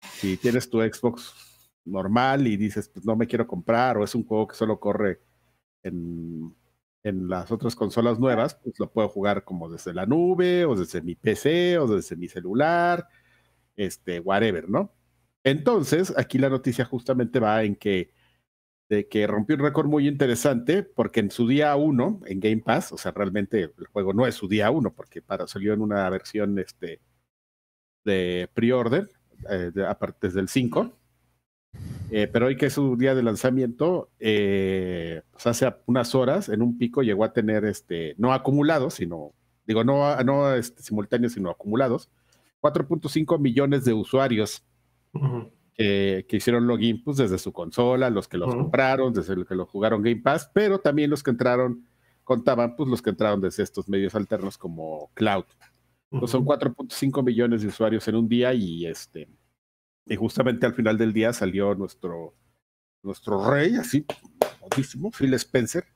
si tienes tu Xbox normal y dices, pues no me quiero comprar, o es un juego que solo corre en en las otras consolas nuevas, pues lo puedo jugar como desde la nube, o desde mi PC, o desde mi celular, este, whatever, ¿no? Entonces, aquí la noticia justamente va en que, de que rompió un récord muy interesante, porque en su día uno, en Game Pass, o sea, realmente el juego no es su día uno, porque para, salió en una versión este, de pre-order, eh, aparte desde el 5, eh, pero hoy que es su día de lanzamiento, eh, pues hace unas horas, en un pico, llegó a tener, este, no acumulados, sino, digo, no, no simultáneos, sino acumulados, 4.5 millones de usuarios que, hicieron login pues, desde su consola, los que los compraron, desde los que lo jugaron Game Pass, pero también los que entraron, contaban pues los que entraron desde estos medios alternos como Cloud. Pues son 4.5 millones de usuarios en un día y este y justamente al final del día salió nuestro nuestro rey, así, muchísimo, Phil Spencer.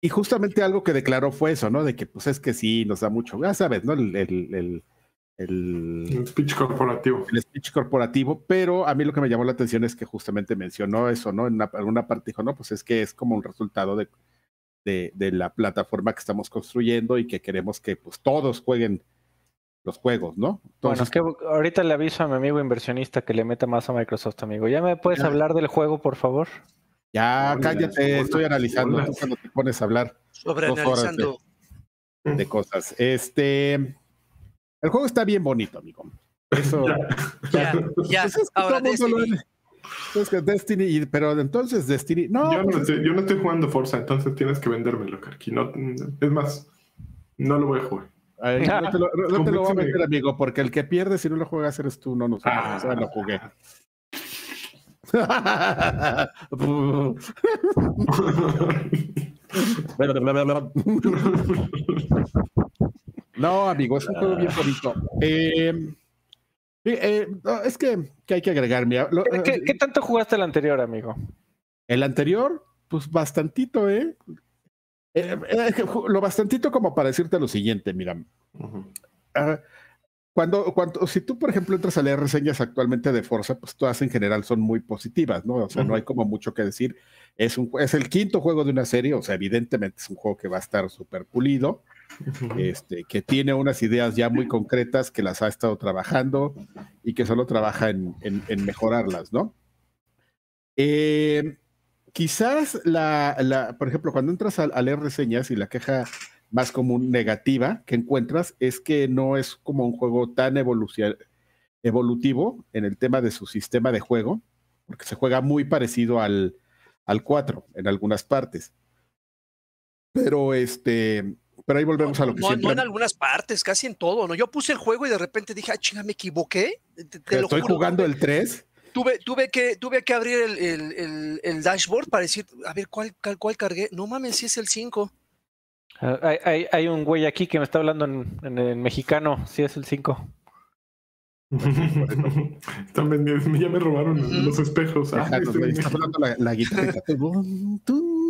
Y justamente algo que declaró fue eso, ¿no? De que pues es que sí, nos da mucho, ya sabes, ¿no? el, el el, speech corporativo. El speech corporativo, pero a mí lo que me llamó la atención es que justamente mencionó eso, ¿no? En alguna parte dijo, no, pues es que es como un resultado de, de, la plataforma que estamos construyendo y que queremos que pues todos jueguen los juegos, ¿no? bueno, es que ahorita le aviso a mi amigo inversionista que le meta más a Microsoft, amigo. ¿Ya me puedes hablar del juego, por favor? Ya, cállate, estoy analizando. cuando te pones a hablar. Sobre analizando. de cosas. Este. El juego está bien bonito, amigo. Eso. ya, ya. Pues ahora Destiny. Es que Destiny, pero entonces Destiny. No, yo no, pues estoy, yo no estoy jugando Forza, entonces tienes que vendérmelo, Karki. No, es más, no lo voy a jugar. No te lo, no te lo voy a meter, amigo, porque el que pierde si no lo juegas eres tú, no nosotros. Ah. O sea, lo jugué. No, amigo, es un juego bien bonito. Em, eh, es que, hay que agregar. ¿Qué, ¿Qué, tanto jugaste el anterior, amigo? El anterior, pues bastantito, ¿eh? Eh, eh lo bastantito como para decirte lo siguiente, mira. Cuando, cuando, si tú, por ejemplo, entras a leer reseñas actualmente de Forza, pues todas en general son muy positivas, ¿no? O sea, no hay como mucho que decir. Es, un, es el quinto juego de una serie, o sea, evidentemente es un juego que va a estar súper pulido este, que tiene unas ideas ya muy concretas que las ha estado trabajando y que solo trabaja en, mejorarlas, ¿no? Eh, quizás la, por ejemplo, cuando entras a, leer reseñas y la queja más común negativa que encuentras es que no es como un juego tan evolutivo en el tema de su sistema de juego, porque se juega muy parecido al, al 4 en algunas partes. Pero este, pero ahí volvemos a lo que no, siempre... No en algunas partes, casi en todo, ¿no? Yo puse el juego y de repente dije, ah, chinga, me equivoqué. Estoy jugando el 3. Tuve, tuve, que, tuve que abrir el, el, dashboard para decir, a ver, ¿cuál, cuál, cargué? No mames, si es el 5. Ah, hay, hay, hay, un güey aquí que me está hablando en, en, mexicano, si es el 5. Están vendiendo, ya me robaron los espejos. Ah, la, la guitarra.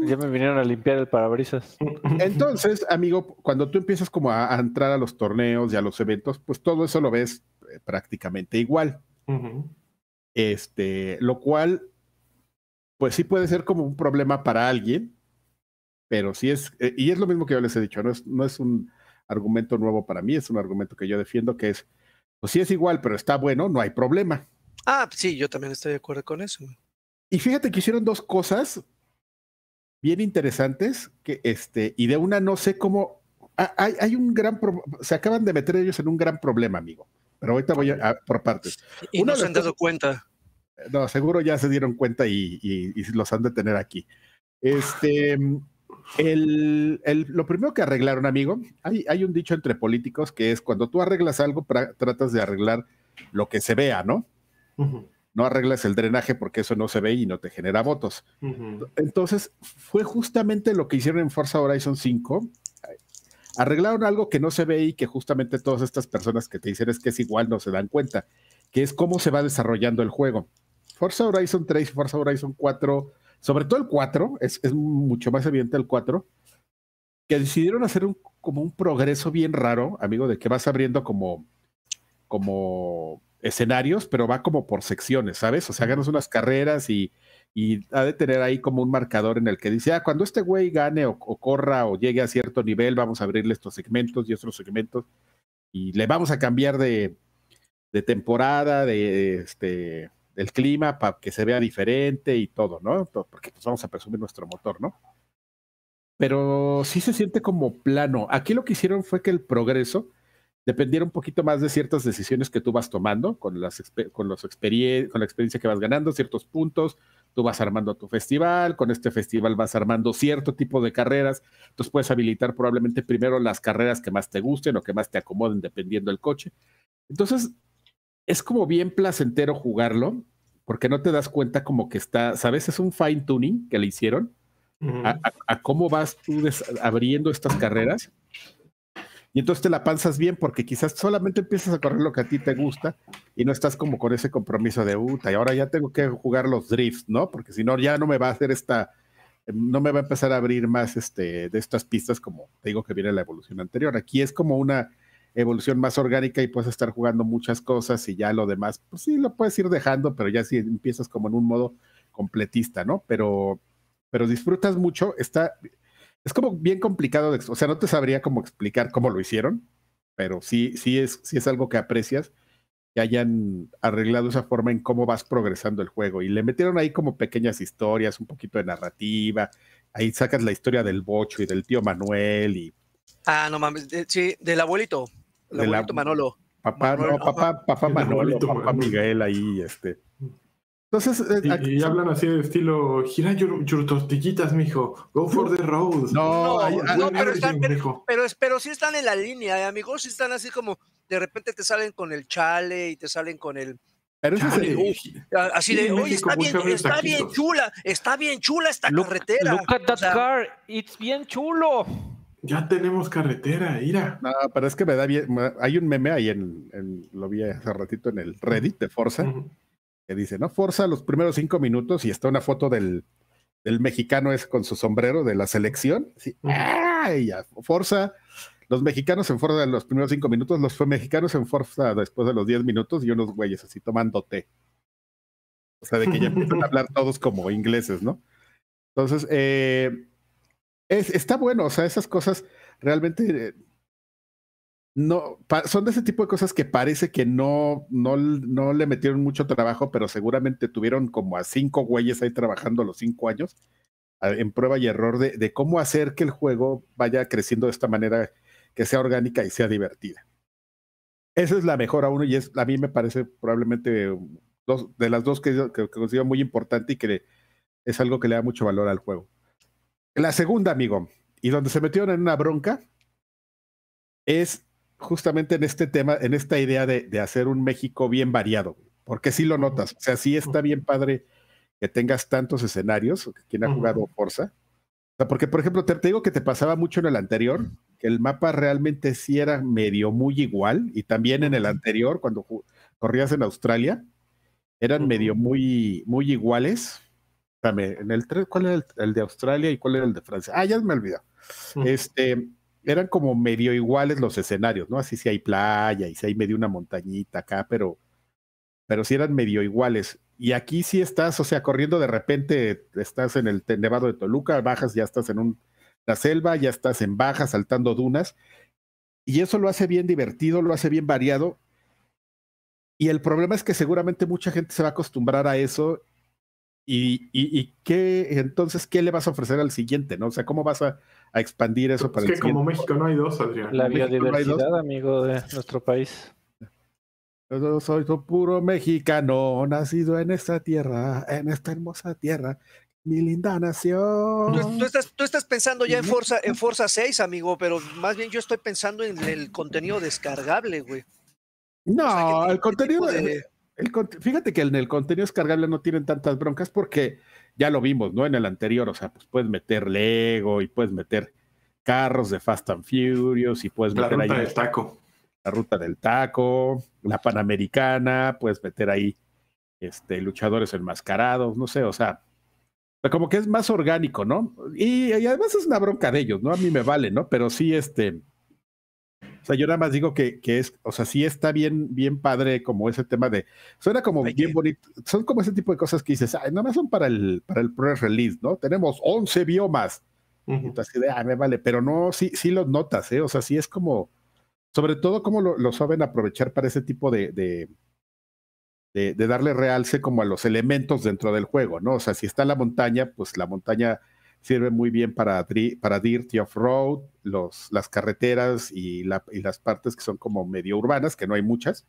Ya me vinieron a limpiar el parabrisas. Entonces, amigo, cuando tú empiezas como a, entrar a los torneos y a los eventos, pues todo eso lo ves eh, prácticamente igual. Este, lo cual, pues sí puede ser como un problema para alguien, pero sí es, eh, y es lo mismo que yo les he dicho, no es, no es un argumento nuevo para mí, es un argumento que yo defiendo que es, pues sí es igual, pero está bueno, no hay problema. Ah, sí, yo también estoy de acuerdo con eso. Y fíjate que hicieron dos cosas bien interesantes que este, y de una no sé cómo, hay, hay un gran, se acaban de meter ellos en un gran problema, amigo, pero ahorita voy a, por partes. Y no se han dado cuenta. No, seguro ya se dieron cuenta y, y, los han de tener aquí. Este, el, el, lo primero que arreglaron, amigo, hay, hay un dicho entre políticos que es cuando tú arreglas algo, tratas de arreglar lo que se vea, ¿no? no arreglas el drenaje porque eso no se ve y no te genera votos. Entonces, fue justamente lo que hicieron en Forza Horizon 5. Arreglaron algo que no se ve y que justamente todas estas personas que te dicen es que es igual no se dan cuenta, que es cómo se va desarrollando el juego. Forza Horizon 3 y Forza Horizon 4, sobre todo el 4, es, mucho más evidente el 4, que decidieron hacer un, como un progreso bien raro, amigo, de que vas abriendo como, como escenarios, pero va como por secciones, ¿sabes? O sea, ganas unas carreras y, y ha de tener ahí como un marcador en el que dice, ah, cuando este güey gane o, corra o llegue a cierto nivel, vamos a abrirle estos segmentos y otros segmentos y le vamos a cambiar de, de temporada, de este, del clima para que se vea diferente y todo, ¿no? Porque pues vamos a presumir nuestro motor, ¿no? Pero sí se siente como plano. Aquí lo que hicieron fue que el progreso dependiera un poquito más de ciertas decisiones que tú vas tomando con, las, con, los con la experiencia que vas ganando, ciertos puntos, tú vas armando tu festival, con este festival vas armando cierto tipo de carreras, entonces puedes habilitar probablemente primero las carreras que más te gusten o que más te acomoden dependiendo del coche. Entonces, es como bien placentero jugarlo, porque no te das cuenta como que está, ¿sabes? Es un fine tuning que le hicieron a, cómo vas tú abriendo estas carreras. Y entonces te la panzas bien porque quizás solamente empiezas a correr lo que a ti te gusta y no estás como con ese compromiso de Uta y ahora ya tengo que jugar los drifts, ¿no? Porque si no ya no me va a hacer esta, no me va a empezar a abrir más este, de estas pistas como te digo que viene la evolución anterior. Aquí es como una evolución más orgánica y puedes estar jugando muchas cosas y ya lo demás, pues sí, lo puedes ir dejando, pero ya si empiezas como en un modo completista, ¿no? Pero, pero disfrutas mucho, está, es como bien complicado, de, o sea, no te sabría cómo explicar cómo lo hicieron, pero sí, sí es, sí es algo que aprecias que hayan arreglado esa forma en cómo vas progresando el juego. Y le metieron ahí como pequeñas historias, un poquito de narrativa. Ahí sacas la historia del Bocho y del tío Manuel y... Ah, no mames, sí, del abuelito. El abuelito Manolo. Papá, no, papá, papá Manolo, papá Miguel ahí, este. Entonces, eh, y, hablan así de estilo, gira your, tortillitas, mijo, go for the road. No, no, pero, están, pero, pero, sí están en la línea, eh, amigos, sí están así como, de repente te salen con el chale y te salen con el... Pero así de, oye, está bien, está bien chula, está bien chula esta carretera. Look at that car, it's bien chulo. Ya tenemos carretera, ira. No, pero es que me da bien. Hay un meme ahí en, lo vi hace ratito en el Reddit de Forza, que dice, ¿no? Forza los primeros cinco minutos y está una foto del, del mexicano es con su sombrero de la selección. Sí. ya. Forza, los mexicanos en Forza los primeros cinco minutos, los mexicanos en Forza después de los diez minutos y unos güeyes así tomando té. O sea, de que ya empiezan a hablar todos como ingleses, ¿no? Entonces, eh, está bueno, o sea, esas cosas realmente eh, no son de ese tipo de cosas que parece que no, no, no le metieron mucho trabajo, pero seguramente tuvieron como a cinco güeyes ahí trabajando los cinco años en prueba y error de, de cómo hacer que el juego vaya creciendo de esta manera que sea orgánica y sea divertida. Esa es la mejor aún y es, a mí me parece probablemente dos, de las dos que, que, considero muy importante y que es algo que le da mucho valor al juego. La segunda, amigo, y donde se metieron en una bronca, es justamente en este tema, en esta idea de, de hacer un México bien variado, porque sí lo notas, o sea, sí está bien padre que tengas tantos escenarios, quien ha jugado Forza, o sea, porque por ejemplo, te, digo que te pasaba mucho en el anterior, que el mapa realmente sí era medio muy igual, y también en el anterior, cuando corrías en Australia, eran medio muy, muy iguales, en el ¿cuál era el, de Australia y cuál era el de Francia? Ah, ya me olvidó. Este, eran como medio iguales los escenarios, ¿no? Así si hay playa y si hay medio una montañita acá, pero, pero sí eran medio iguales. Y aquí sí estás, o sea, corriendo de repente, estás en el Nevado de Toluca, bajas, ya estás en un, la selva, ya estás en baja, saltando dunas. Y eso lo hace bien divertido, lo hace bien variado. Y el problema es que seguramente mucha gente se va a acostumbrar a eso y, y, qué, entonces, ¿qué le vas a ofrecer al siguiente? ¿no? O sea, ¿cómo vas a, expandir eso para es que como México no hay dos, Adrián. La biodiversidad, amigo, de nuestro país. Yo soy puro mexicano, nacido en esta tierra, en esta hermosa tierra, mi linda nación. Tú, estás, tú estás, pensando ya en Forza, en Forza 6, amigo, pero más bien yo estoy pensando en el contenido descargable, güey. No, el contenido... De fíjate que en el contenido descargable no tienen tantas broncas porque ya lo vimos, ¿no? En el anterior, o sea, pues puedes meter Lego y puedes meter carros de Fast and Furious y puedes meter la ruta del taco. La ruta del taco, la Panamericana, puedes meter ahí este, luchadores enmascarados, no sé, o sea, como que es más orgánico, ¿no? Y, y, además es una bronca de ellos, ¿no? A mí me vale, ¿no? Pero sí, este, o sea, yo nada más digo que, que, es, o sea, sí está bien, bien padre como ese tema de, suena como bien bonito, son como ese tipo de cosas que dices, ay, nada más son para el, para el pre-release, ¿no? Tenemos 11 biomas. Entonces, de, ah, me vale, pero no, sí, sí los notas, ¿eh? O sea, sí es como, sobre todo como lo, lo saben aprovechar para ese tipo de, de, de, de, darle realce como a los elementos dentro del juego, ¿no? O sea, si está la montaña, pues la montaña sirve muy bien para, para Dirty Off-Road, las carreteras y, las partes que son como medio urbanas, que no hay muchas,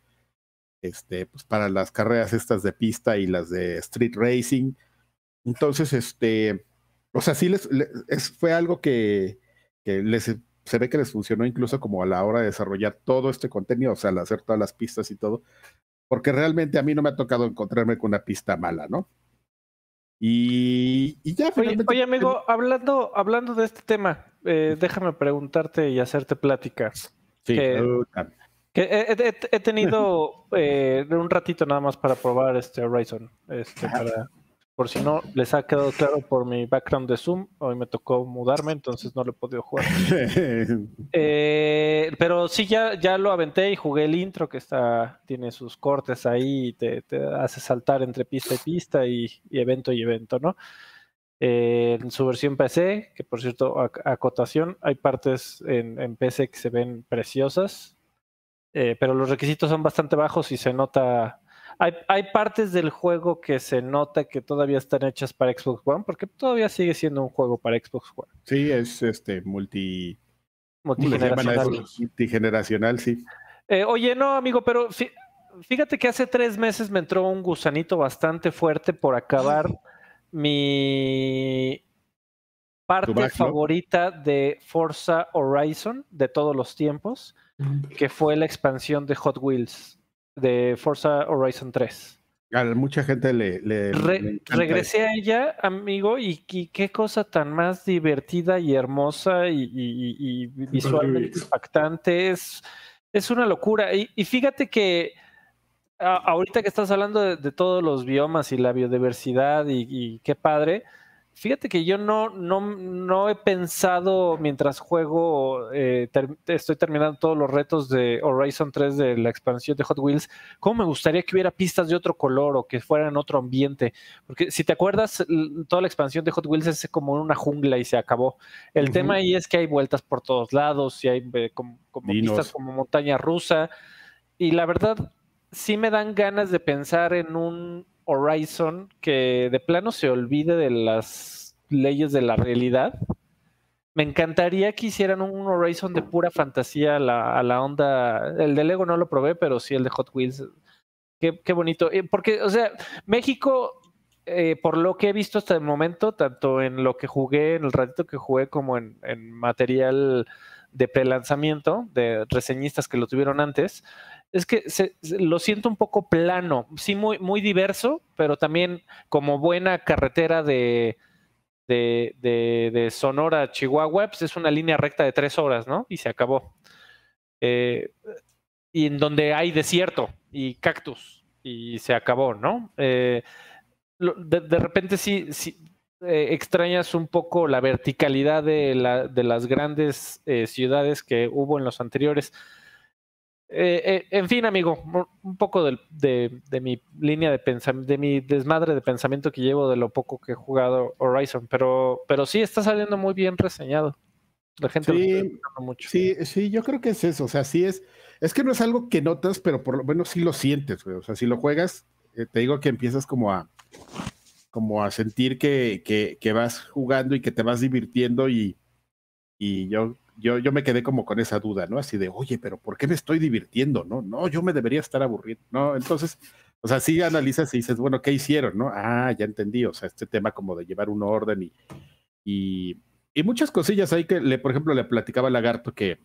este, pues para las carreras estas de pista y las de street racing. Entonces, este, o sea, sí les, fue algo que, les, se ve que les funcionó incluso como a la hora de desarrollar todo este contenido, o sea, al hacer todas las pistas y todo, porque realmente a mí no me ha tocado encontrarme con una pista mala, ¿no? Y, ya. Oye, amigo, hablando, hablando de este tema, eh, déjame preguntarte y hacerte plática. Sí, he, tenido eh, un ratito nada más para probar este Horizon, este, para, por si no les ha quedado claro por mi background de Zoom, hoy me tocó mudarme, entonces no lo he podido jugar. Eh, pero sí, ya, ya lo aventé y jugué el intro que está, tiene sus cortes ahí y te, hace saltar entre pista y pista y, evento y evento, ¿no? Eh, en su versión PC, que por cierto, acotación, hay partes en, en PC que se ven preciosas, eh, pero los requisitos son bastante bajos y se nota hay, partes del juego que se nota que todavía están hechas para Xbox One, porque todavía sigue siendo un juego para Xbox One. Sí, es este multi multigeneracional. multigeneracional, sí. Eh, oye, no, amigo, pero fíjate que hace tres meses me entró un gusanito bastante fuerte por acabar mi parte favorita de Forza Horizon de todos los tiempos, que fue la expansión de Hot Wheels de Forza Horizon 3. A mucha gente le... regresé a ella, amigo, y, qué cosa tan más divertida y hermosa y, visualmente impactante. Es, es, una locura. Y, fíjate que ahorita que estás hablando de, todos los biomas y la biodiversidad y, qué padre, Fíjate que yo no, no, no he pensado mientras juego, eh, estoy terminando todos los retos de Horizon 3 de la expansión de Hot Wheels, cómo me gustaría que hubiera pistas de otro color o que fuera en otro ambiente. Porque si te acuerdas, toda la expansión de Hot Wheels es como una jungla y se acabó. El tema ahí es que hay vueltas por todos lados y hay eh, como, pistas como montaña rusa. Y la verdad, sí me dan ganas de pensar en un Horizon que de plano se olvide de las leyes de la realidad. Me encantaría que hicieran un Horizon de pura fantasía a la, onda. El de Lego no lo probé, pero sí el de Hot Wheels. Qué, bonito. Eh, porque, o sea, México, eh, por lo que he visto hasta el momento, tanto en lo que jugué, en el ratito que jugué, como en, en material de prelanzamiento de reseñistas que lo tuvieron antes, es que se, lo siento un poco plano, sí muy, muy diverso, pero también como buena carretera de, de, de, Sonora a Chihuahua, pues es una línea recta de tres horas, ¿no? Y se acabó. Eh, y en donde hay desierto y cactus, y se acabó, ¿no? Eh, de, repente sí, sí eh, extrañas un poco la verticalidad de, la, de las grandes ciudades que hubo en los anteriores. Eh, eh, en fin, amigo, un poco de, de, mi línea de pensamiento, de mi desmadre de pensamiento que llevo de lo poco que he jugado Horizon, pero, pero sí está saliendo muy bien reseñado. La gente sí, mucho. Sí, sí, yo creo que es eso. O sea, sí es, es que no es algo que notas, pero por lo menos sí lo sientes, güey. O sea, si lo juegas, eh, te digo que empiezas como a como a sentir que, que, que vas jugando y que te vas divirtiendo y, y yo yo, yo me quedé como con esa duda, ¿no? Así de, oye, pero ¿por qué me estoy divirtiendo? No, no, yo me debería estar aburriendo, ¿no? Entonces, o sea, sí analizas y dices, bueno, ¿qué hicieron, no? Ah, ya entendí, o sea, este tema como de llevar un orden y, y, y muchas cosillas ahí que, le, por ejemplo, le platicaba a Lagarto que,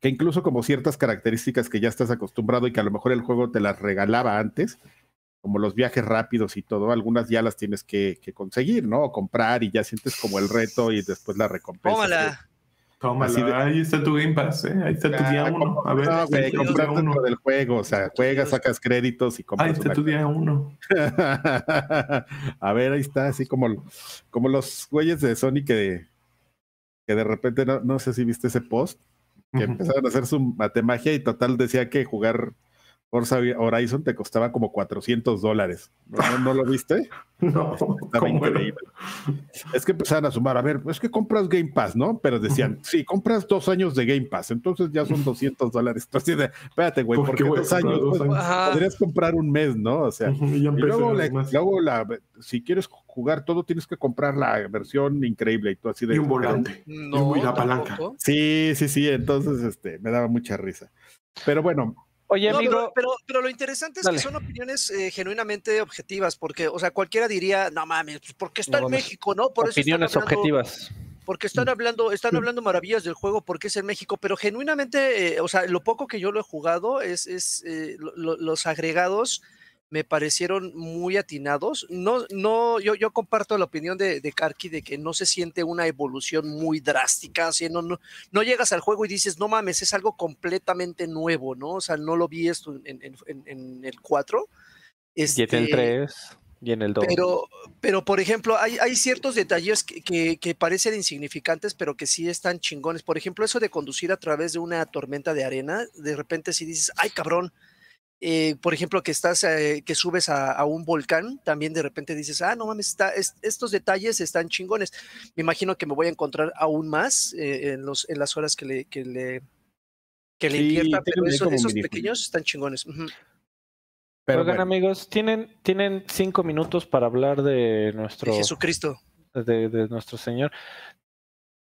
que incluso como ciertas características que ya estás acostumbrado y que a lo mejor el juego te las regalaba antes, como los viajes rápidos y todo, algunas ya las tienes que, que conseguir, ¿no? O comprar y ya sientes como el reto y después la recompensa. Tómala. Tómala, ahí está tu Game Pass, ¿eh? ahí está tu día uno. A ver, no, güey, comprar dentro del juego, o sea, juegas, sacas créditos y compras. Ahí está tu día uno. a ver, ahí está, así como, como los güeyes de Sony que, que de repente, no, no sé si viste ese post, que empezaron a hacer su matemagia y total decía que jugar Forza Horizon te costaba como 400 dólares. ¿No, lo viste? no. Estaba increíble. Es que empezaron a sumar, a ver, es que compras Game Pass, ¿no? Pero decían, sí, compras dos años de Game Pass, entonces ya son 200 dólares. Entonces, espérate, güey, porque dos años, pues, podrías comprar un mes, ¿no? O sea, y, luego, la, si quieres jugar todo, tienes que comprar la versión increíble y tú así de... Y un volante. No, y la palanca. Sí, sí, sí, entonces este, me daba mucha risa. Pero bueno, Oye, amigo. Pero, pero, lo interesante es que son opiniones eh, genuinamente objetivas, porque, o sea, cualquiera diría, no mames, pues porque está en México, ¿no? Por opiniones objetivas. porque están hablando, están hablando maravillas del juego porque es en México, pero genuinamente, eh, o sea, lo poco que yo lo he jugado es, es eh, los agregados me parecieron muy atinados. No, no, yo, yo comparto la opinión de, de Karki de que no se siente una evolución muy drástica, así, no, no, no, llegas al juego y dices, no mames, es algo completamente nuevo, ¿no? O sea, no lo vi esto en, en, en, el 4. Este, y en el 3 y en el 2. Pero, pero por ejemplo, hay, hay ciertos detalles que, que, que, parecen insignificantes, pero que sí están chingones. Por ejemplo, eso de conducir a través de una tormenta de arena, de repente si dices, ay cabrón, eh, por ejemplo, que estás, eh, que subes a, un volcán, también de repente dices, ah, no mames, está, estos detalles están chingones. Me imagino que me voy a encontrar aún más eh, en, los, en las horas que le, que le, que le invierta, pero esos pequeños están chingones. Pero Oigan, amigos, tienen, tienen cinco minutos para hablar de nuestro Jesucristo. De, de, nuestro Señor.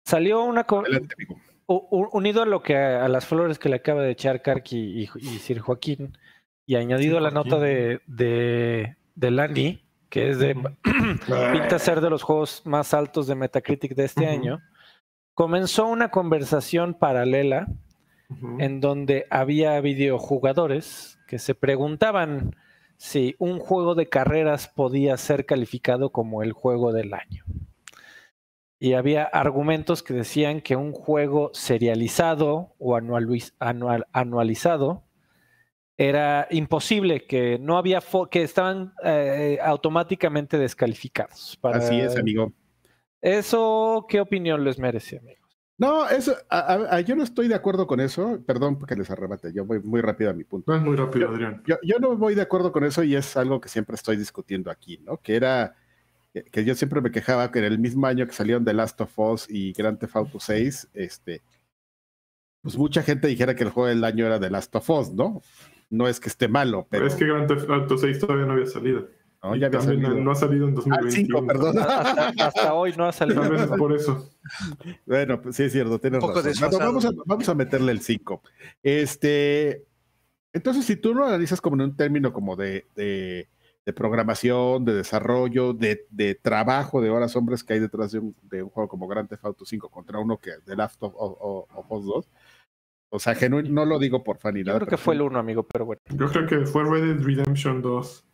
Salió una unido a lo que a, las flores que le acaba de echar Karki y, y Sir Joaquín, y añadido a la nota de, de, de Lani, que es de pinta ser de los juegos más altos de Metacritic de este año, comenzó una conversación paralela en donde había videojugadores que se preguntaban si un juego de carreras podía ser calificado como el juego del año. Y había argumentos que decían que un juego serializado o anualizado era imposible, que no había que estaban eh, automáticamente descalificados. Así es, amigo. ¿Eso qué opinión les merece, amigos? No, eso, yo no estoy de acuerdo con eso. Perdón porque les arrebate, yo voy muy rápido a mi punto. No es muy rápido, Adrián. Yo, yo, no voy de acuerdo con eso y es algo que siempre estoy discutiendo aquí, ¿no? Que era que yo siempre me quejaba que en el mismo año que salieron The Last of Us y Grand Theft Auto 6, este, pues mucha gente dijera que el juego del año era The Last of Us, ¿no? No es que esté malo, pero... Es que Grand Theft Auto 6 todavía no había salido. No, ya había salido. No ha salido en 2021. Ah, perdón. Hasta, hoy no ha salido. Tal vez por eso. Bueno, pues sí es cierto, tienes razón. vamos, a, vamos a meterle el 5. Este, entonces, si tú lo analizas como en un término como de, de, de programación, de desarrollo, de, de, trabajo de horas hombres que hay detrás de un, de un juego como Grand Theft Auto 5 contra uno que de Last of, Us 2, o sea, genuino, no lo digo por fanidad. Yo creo que fue el uno, amigo, pero bueno. Yo creo que fue Red Dead Redemption 2.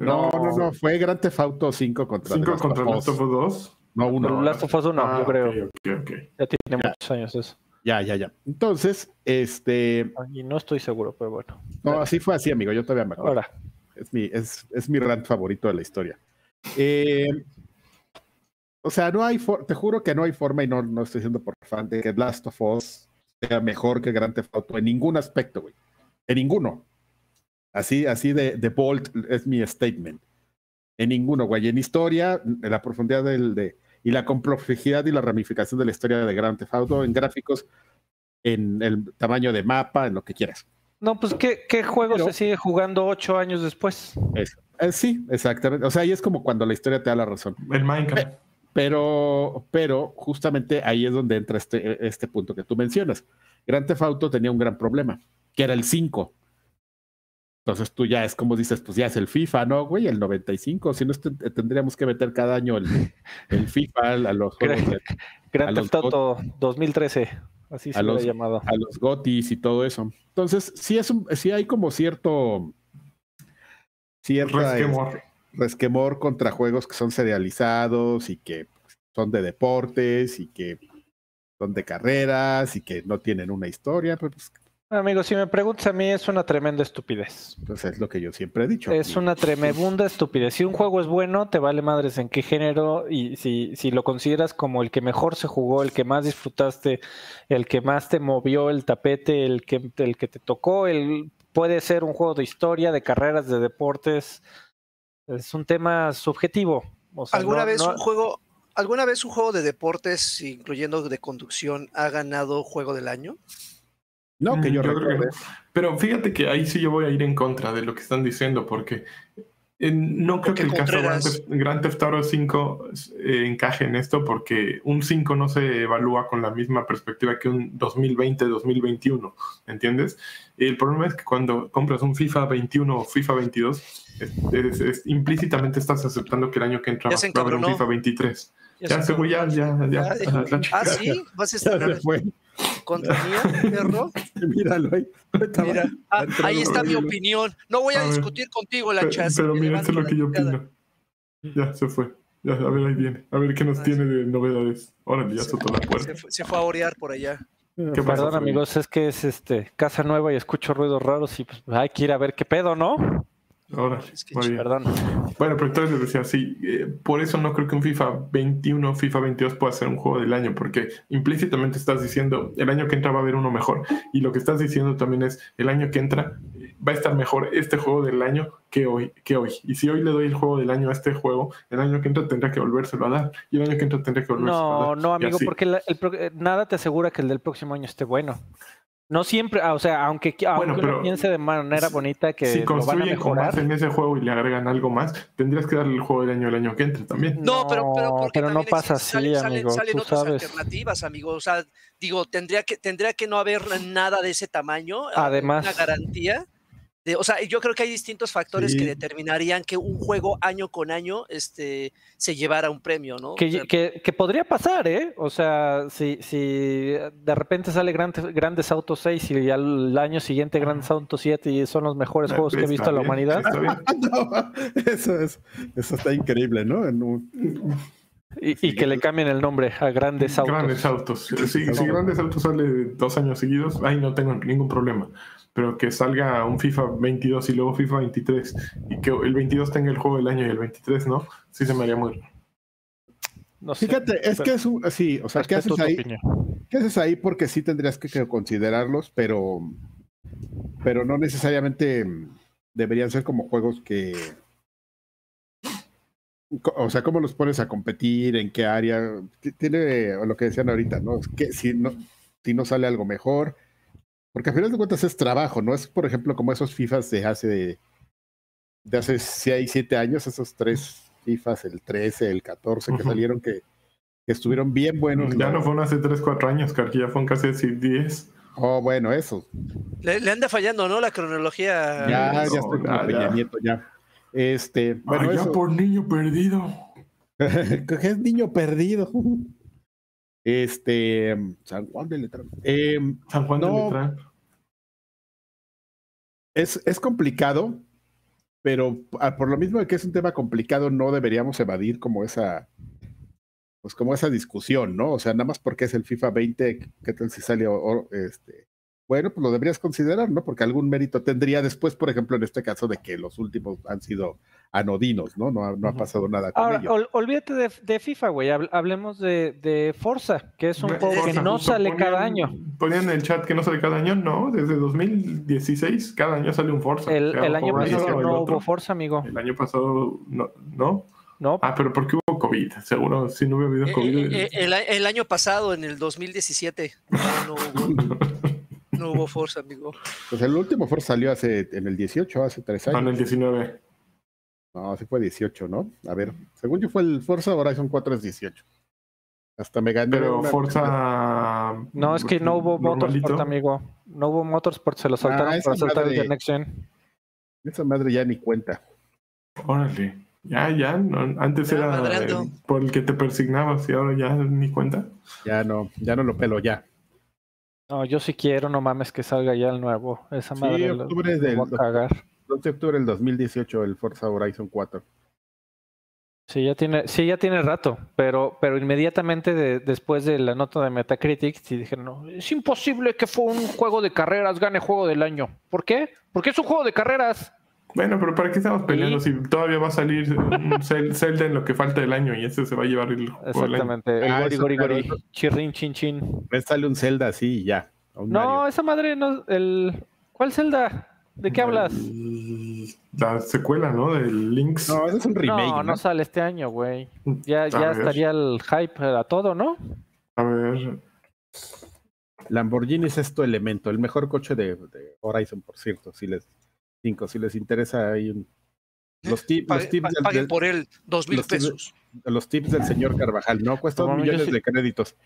No, no, no, fue Grand Theft Auto 5 contra 5 contra Last of Us 2. No, uno. Last of Us 1, ah, yo creo. Okay, okay. Ya tiene muchos años eso. Ya, ya, ya. Entonces, este. Y no estoy seguro, pero bueno. No, así fue así, amigo. Yo todavía me acuerdo. Ahora. Es mi, es, es mi rant favorito de la historia. Eh, o sea, no hay. Te juro que no hay forma, y no, no estoy diciendo por fan, de que Last of Us sea mejor que Grand Theft Auto en ningún aspecto, güey. En ninguno. Así, así de, de bold es mi statement. En ninguno, güey. En historia, en la profundidad del, de, y la complejidad y la ramificación de la historia de Grand Theft Auto, en gráficos, en el tamaño de mapa, en lo que quieras. No, pues, ¿qué, qué juego se sigue jugando ocho años después? Eh, sí, exactamente. O sea, ahí es como cuando la historia te da la razón. El Minecraft. Pero, pero justamente ahí es donde entra este, este punto que tú mencionas. Grand Theft Auto tenía un gran problema, que era el 5. Entonces tú ya es como dices, pues ya es el FIFA, ¿no, güey? El 95. Si no, tendríamos que meter cada año el, el FIFA a los juegos. Grand Theft Auto 2013, así se lo ha llamado. A los GOTIS y todo eso. Entonces, sí, es un, sí hay como cierto. Cierta, resquemor resquemor contra juegos que son serializados y que son de deportes y que son de carreras y que no tienen una historia. Pues, Amigo, si me preguntas a mí, es una tremenda estupidez. Pues es lo que yo siempre he dicho. Es una tremenda estupidez. Si un juego es bueno, te vale madres en qué género y si, si lo consideras como el que mejor se jugó, el que más disfrutaste, el que más te movió el tapete, el que, el que te tocó, el, puede ser un juego de historia, de carreras, de deportes, es un tema subjetivo. ¿Alguna vez un juego, alguna vez un juego de deportes, incluyendo de conducción, ha ganado juego del año? No, que yo, creo que Pero fíjate que ahí sí yo voy a ir en contra de lo que están diciendo, porque no creo que el caso de Grand Theft Auto 5 eh, encaje en esto porque un 5 no se evalúa con la misma perspectiva que un 2020-2021, ¿entiendes? El problema es que cuando compras un FIFA 21 o FIFA 22, implícitamente estás aceptando que el año que entra va a haber un FIFA 23. Ya, se fue, ya, ya, ya. Ah, sí, vas a estar. ¿Contra mí, perro? Míralo ahí. Mira, ah, ahí está mi opinión. No voy a, discutir contigo, la chas. Pero mira, esto es lo que yo opino. Ya, se fue. Ya, a ver, ahí viene. A ver qué nos ah, tiene de novedades. Órale, ya soltó la puerta. Se fue, a orear por allá. ¿Qué Perdón, amigos, es que es este casa nueva y escucho ruidos raros y pues hay que ir a ver qué pedo, ¿no? Ahora, Perdón. Bueno, pero entonces les decía, sí, eh, por eso no creo que un FIFA 21, FIFA 22 pueda ser un juego del año, porque implícitamente estás diciendo, el año que entra va a haber uno mejor. Y lo que estás diciendo también es, el año que entra va a estar mejor este juego del año que hoy, que hoy. Y si hoy le doy el juego del año a este juego, el año que entra tendrá que volvérselo a dar. Y el año que entra tendrá que volvérselo a dar. No, no, amigo, porque eh, nada te asegura que el del próximo año esté bueno. No siempre, ah, o sea, aunque, aunque uno piense de manera bonita que si construyen lo van a en ese juego y le agregan algo más, tendrías que darle el juego del año el año que entre también. No, pero, pero, pero no pasa así, amigo. Salen, otras alternativas, amigo. O sea, digo, tendría que, tendría que no haber nada de ese tamaño. Además. Una garantía o sea, yo creo que hay distintos factores que determinarían que un juego año con año este, se llevara un premio, ¿no? Que, que, podría pasar, ¿eh? O sea, si, si de repente sale Grandes, Grandes Autos 6 y al año siguiente Grandes Autos 7 y son los mejores ah, juegos que he visto en la humanidad. eso, es, eso está increíble, ¿no? Y, y, que le cambien el nombre a Grandes Autos. Grandes Autos. Si, si Grandes Autos sale dos años seguidos, ahí no tengo ningún problema pero que salga un FIFA 22 y luego FIFA 23 y que el 22 tenga el juego del año y el 23 no, sí se me haría muy no Fíjate, es que es un, sí, o sea, ¿qué haces ahí? ¿Qué haces ahí? Porque sí tendrías que, considerarlos, pero, pero no necesariamente deberían ser como juegos que, o sea, ¿cómo los pones a competir? ¿En qué área? Tiene lo que decían ahorita, ¿no? Que si no, si no sale algo mejor, porque a final de cuentas es trabajo, no es, por ejemplo, como esos FIFAs de hace, de hace 6, 7 años, esos tres FIFAs, el 13, el 14, que salieron que, estuvieron bien buenos. Ya no, fueron hace 3, 4 años, que ya fueron casi 10. Oh, bueno, eso. Le, anda fallando, ¿no? La cronología. Ya, ya estoy con ya, Peña Nieto, ya. Este, bueno, ya por niño perdido. es niño perdido. Este, San Juan de Letrán. Em, San Juan de Letrán. Es, es complicado, pero por lo mismo de que es un tema complicado, no deberíamos evadir como esa, pues como esa discusión, ¿no? O sea, nada más porque es el FIFA 20, ¿qué tal si sale este, bueno, pues lo deberías considerar, ¿no? Porque algún mérito tendría después, por ejemplo, en este caso de que los últimos han sido anodinos, ¿no? No ha, no ha pasado nada con Ahora, olvídate de, FIFA, güey. Hablemos de, de, Forza, que es un juego que no sale cada año. Ponían en el chat que no sale cada año, no. Desde 2016, cada año sale un Forza. El, año pasado no hubo Forza, amigo. El año pasado, ¿no? ¿no? Ah, pero porque hubo COVID, seguro, si no hubiera habido eh, COVID. Eh, el, el, año pasado, en el 2017, no hubo. no hubo Forza, amigo. Pues el último Forza salió hace, en el 18, hace tres años. Ah, en el 19. No, sí fue 18, ¿no? A ver, según yo fue el Forza Horizon 4 es 18. Hasta me gané. Pero Forza. No, es que no hubo Motorsport, amigo. No hubo Motorsport, se lo ah, saltaron para saltar el de Next Gen. Esa madre ya ni cuenta. Órale. Ya, ya. antes era por el que te persignabas y ahora ya ni cuenta. Ya no, ya no lo pelo, ya. No, yo sí quiero, no mames, que salga ya el nuevo. Esa madre sí, octubre del, a cagar. 12 de octubre del 2018, el Forza Horizon 4. Sí, ya tiene, sí, ya tiene rato, pero, pero inmediatamente después de la nota de Metacritic, sí dije, no, es imposible que fue un juego de carreras gane juego del año. ¿Por qué? Porque es un juego de carreras. Bueno, pero ¿para qué estamos peleando si todavía va a salir un Zelda en lo que falta del año y ese se va a llevar el Exactamente, el ah, gori, gori, gori, chirrin, chin, chin. Me sale un Zelda así y ya. No, esa madre no, el... ¿Cuál Zelda? ¿De qué hablas? La secuela, ¿no? Del Links. No, ese es un remake. No, no, sale este año, güey. Ya, ya estaría el hype a todo, ¿no? A ver. Lamborghini es esto elemento, el mejor coche de, de Horizon, por cierto, si les si les interesa hay un, los, tips paguen por él dos mil pesos. los tips del señor Carvajal, no cuesta dos millones de créditos.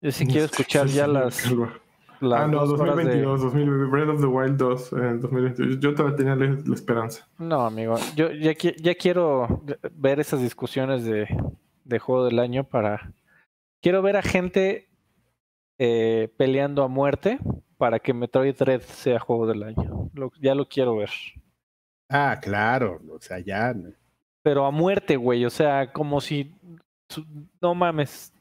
Yo sí quiero escuchar ya las. ah, no, 2022, 2022, Breath of the Wild 2, en 2022. Yo todavía tenía la, la, esperanza. No, amigo, yo ya, ya quiero ver esas discusiones de de juego del año para... Quiero ver a gente eh, peleando a muerte para que Metroid Dread sea juego del año. ya lo quiero ver. Ah, claro, o sea, ya. Pero a muerte, güey, o sea, como si. No mames.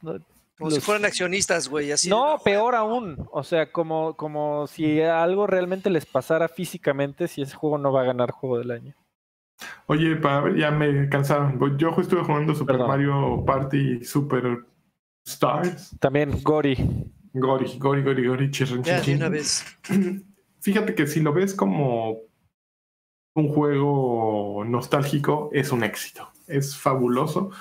Como si fueran accionistas, güey, así. No, peor aún. O sea, como, como si algo realmente les pasara físicamente, si ese juego no va a ganar juego del año. Oye, ya me cansaron. Yo estuve jugando Super Mario Party Super Stars. También Gori. Gori, Gori, Gori, Gori, Ya, una vez. Fíjate que si lo ves como un juego nostálgico, es un éxito. Es fabuloso.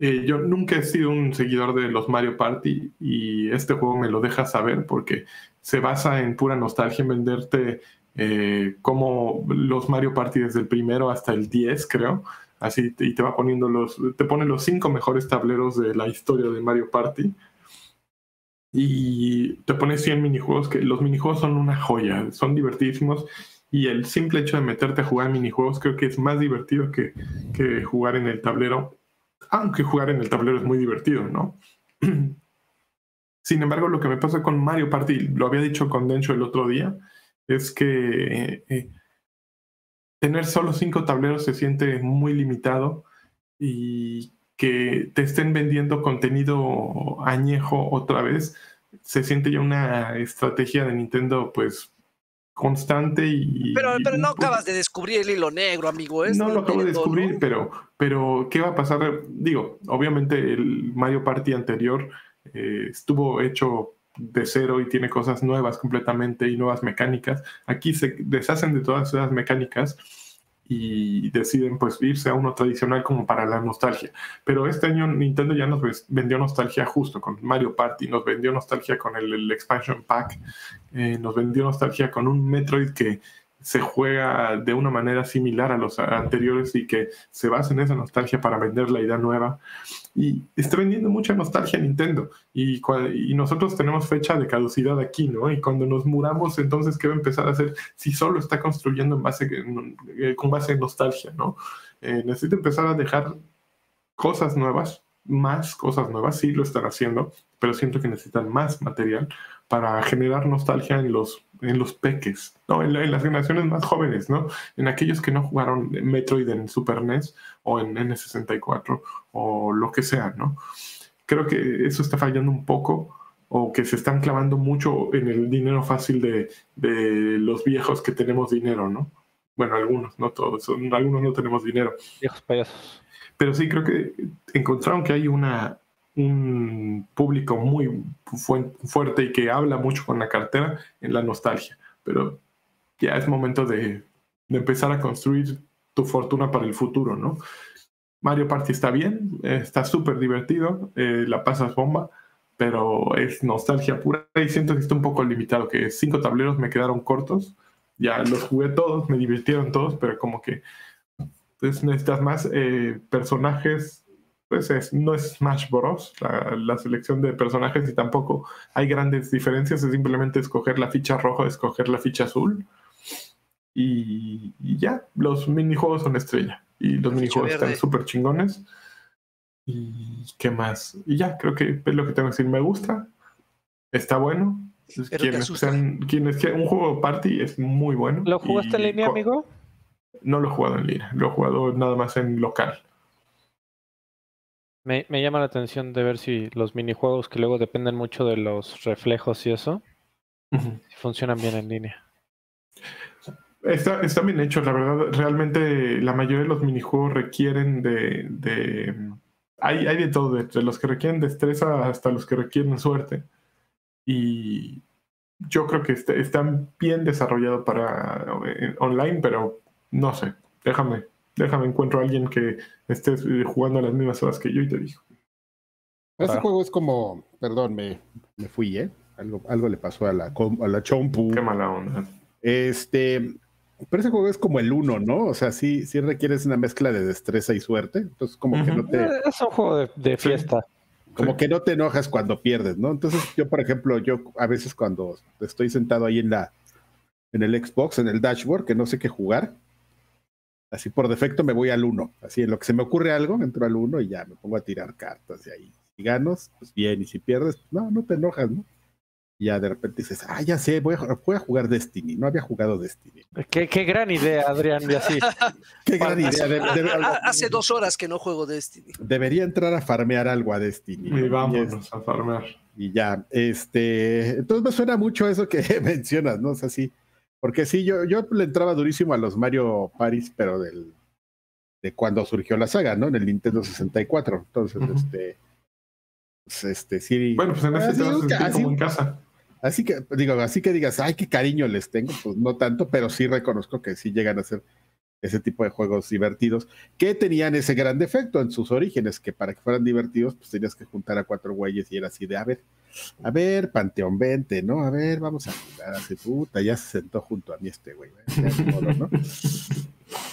Eh, yo nunca he sido un seguidor de los Mario Party y este juego me lo deja saber porque se basa en pura nostalgia, en venderte eh, como los Mario Party desde el primero hasta el 10, creo. Así, y te va poniendo los, te pone los cinco mejores tableros de la historia de Mario Party y te pones 100 minijuegos, que los minijuegos son una joya, son divertidísimos y el simple hecho de meterte a jugar minijuegos creo que es más divertido que, que jugar en el tablero, aunque jugar en el tablero es muy divertido, ¿no? Sin embargo, lo que me pasa con Mario Party, lo había dicho con Dencho el otro día, es que eh, tener solo cinco tableros se siente muy limitado y que te estén vendiendo contenido añejo otra vez, se siente ya una estrategia de Nintendo, pues constante y... Pero, pero no acabas de descubrir el hilo negro, amigo. no lo acabo de descubrir, pero, pero ¿qué va a pasar? Digo, obviamente el Mario Party anterior eh, estuvo hecho de cero y tiene cosas nuevas completamente y nuevas mecánicas. Aquí se deshacen de todas esas mecánicas y deciden pues irse a uno tradicional como para la nostalgia. Pero este año Nintendo ya nos vendió nostalgia justo con Mario Party, nos vendió nostalgia con el, expansion pack, eh, nos vendió nostalgia con un Metroid que se juega de una manera similar a los anteriores y que se basa en esa nostalgia para vender la idea nueva. Y está vendiendo mucha nostalgia Nintendo. Y, y nosotros tenemos fecha de caducidad aquí, ¿no? Y cuando nos muramos, entonces, ¿qué va a empezar a hacer si solo está construyendo en base, eh, con base en nostalgia, ¿no? Eh, necesita empezar a dejar cosas nuevas, más cosas nuevas, sí lo están haciendo, pero siento que necesitan más material para generar nostalgia en los, en los peques, ¿no? En, las generaciones más jóvenes, ¿no? En aquellos que no jugaron Metroid en Super NES o en N64 o lo que sea, ¿no? Creo que eso está fallando un poco o que se están clavando mucho en el dinero fácil de, de los viejos que tenemos dinero, ¿no? Bueno, algunos, no todos, algunos no tenemos dinero. Viejos payasos. Pero sí creo que encontraron que hay una, un público muy fuerte y que habla mucho con la cartera en la nostalgia. Pero ya es momento de, empezar a construir tu fortuna para el futuro, ¿no? Mario Party está bien, está súper divertido, eh, la pasas bomba, pero es nostalgia pura y siento que está un poco limitado, que cinco tableros me quedaron cortos, ya los jugué todos, me divirtieron todos, pero como que pues, necesitas más eh, personajes pues no es Smash Bros. La, selección de personajes y tampoco hay grandes diferencias, es simplemente escoger la ficha roja, escoger la ficha azul y, ya, los minijuegos son estrella y los minijuegos están súper chingones. ¿Y qué más? Y ya, creo que es lo que tengo que decir. Me gusta, está bueno. Quienes, sean, quienes un juego party es muy bueno. ¿Lo jugaste en línea, amigo? No lo he jugado en línea, lo he jugado nada más en local. Me, llama la atención de ver si los minijuegos que luego dependen mucho de los reflejos y eso, funcionan bien en línea. Está, está, bien hecho, la verdad. Realmente la mayoría de los minijuegos requieren de... de hay, hay de todo, desde los que requieren destreza hasta los que requieren suerte. Y yo creo que está, están bien desarrollados para eh, online, pero no sé, déjame, déjame encuentro a alguien que esté eh, jugando a las mismas horas que yo y te digo. Ese juego es como, perdón, me, me fui, ¿eh? Algo, algo le pasó a la, a la Chompu. Qué mala onda. Este, pero ese juego es como el uno, ¿no? O sea, sí, sí requieres una mezcla de destreza y suerte. Entonces, como que no te. Es un juego de, fiesta. Como que no te enojas cuando pierdes, ¿no? Entonces, yo, por ejemplo, yo a veces cuando estoy sentado ahí en la en el Xbox, en el dashboard, que no sé qué jugar, Así por defecto me voy al 1. Así en lo que se me ocurre algo, entro al 1 y ya me pongo a tirar cartas de ahí. Si ganas, pues bien, y si pierdes, pues no, no te enojas, ¿no? Y ya de repente dices, ah, ya sé, voy a, voy a jugar Destiny. No había jugado Destiny. Qué, qué gran idea, Adrián, y así. Qué gran idea. de- de- Hace dos horas que no juego Destiny. debería entrar a farmear algo a Destiny. Y. Y es- vámonos a farmear. Y ya, este, entonces me suena mucho eso que mencionas, ¿no? O sea, sí, porque sí, yo, yo le entraba durísimo a los Mario Paris, pero del, de cuando surgió la saga, ¿no? En el Nintendo 64. Entonces, Ujú. este, pues, este, sí. Bueno, pues en ese te vas a así- como en casa. así que, digo, así que digas, ay, qué cariño les tengo, pues no tanto, pero sí reconozco que sí llegan a ser ese tipo de juegos divertidos, que tenían ese gran defecto en sus orígenes, que para que fueran divertidos, pues tenías que juntar a cuatro güeyes y era así de, a ver, a ver, Panteón 20, ¿no? A ver, vamos a jugar así, puta, ya se sentó junto a mí este güey, ni modo, ¿no?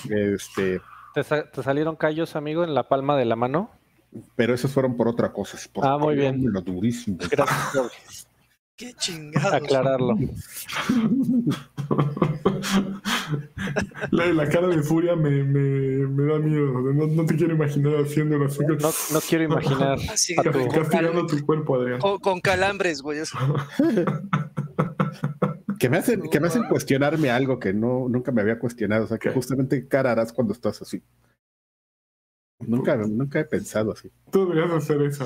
Este, ¿Te, sa- te salieron callos, amigo, en la palma de la mano? pero esos fueron por otra cosa. es por Ah, muy bien. lo durísimo. Gracias Qué chingados. aclararlo. La, la cara de furia me, me, me da miedo. No, no te quiero imaginar haciéndolo así. No, no quiero imaginar Así, a tu- con Castigando tu cuerpo, Adrián. con- con calambres, güey. eso. Que me hacen, que me hacen cuestionarme algo que no, nunca me había cuestionado. O sea, que ¿Qué? justamente qué cara harás cuando estás así. Nunca, nunca he pensado así. Tú deberías hacer esa.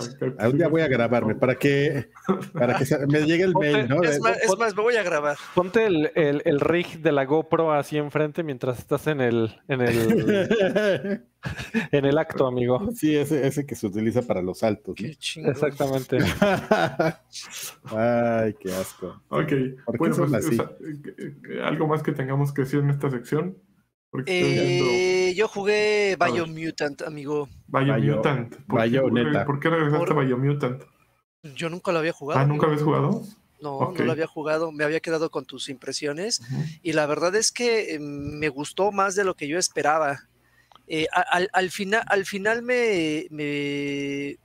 Un día voy a grabarme para que, para que me llegue el mail, ¿no? Es más, es más, me voy a grabar. Ponte el, el, el rig de la GoPro así enfrente mientras estás en el, en el, en el acto, amigo. sí, ese, ese que se utiliza para los saltos. ¿no? Qué. Exactamente. Ay, qué asco. Ok. ¿Por qué Bueno, son pues, así? o sea, algo más que tengamos que decir en esta sección. Porque estoy viendo Eh, yo jugué. Biomutant, amigo. Biomutant. ¿Por. ¿Por qué regresaste a Biomutant? Yo nunca lo había jugado. Ah, ¿nunca amigo. habías jugado? No, no lo había jugado. Me había quedado con tus impresiones. Y la verdad es que eh, me gustó más de lo que yo esperaba. Eh, al, al final, al final me, me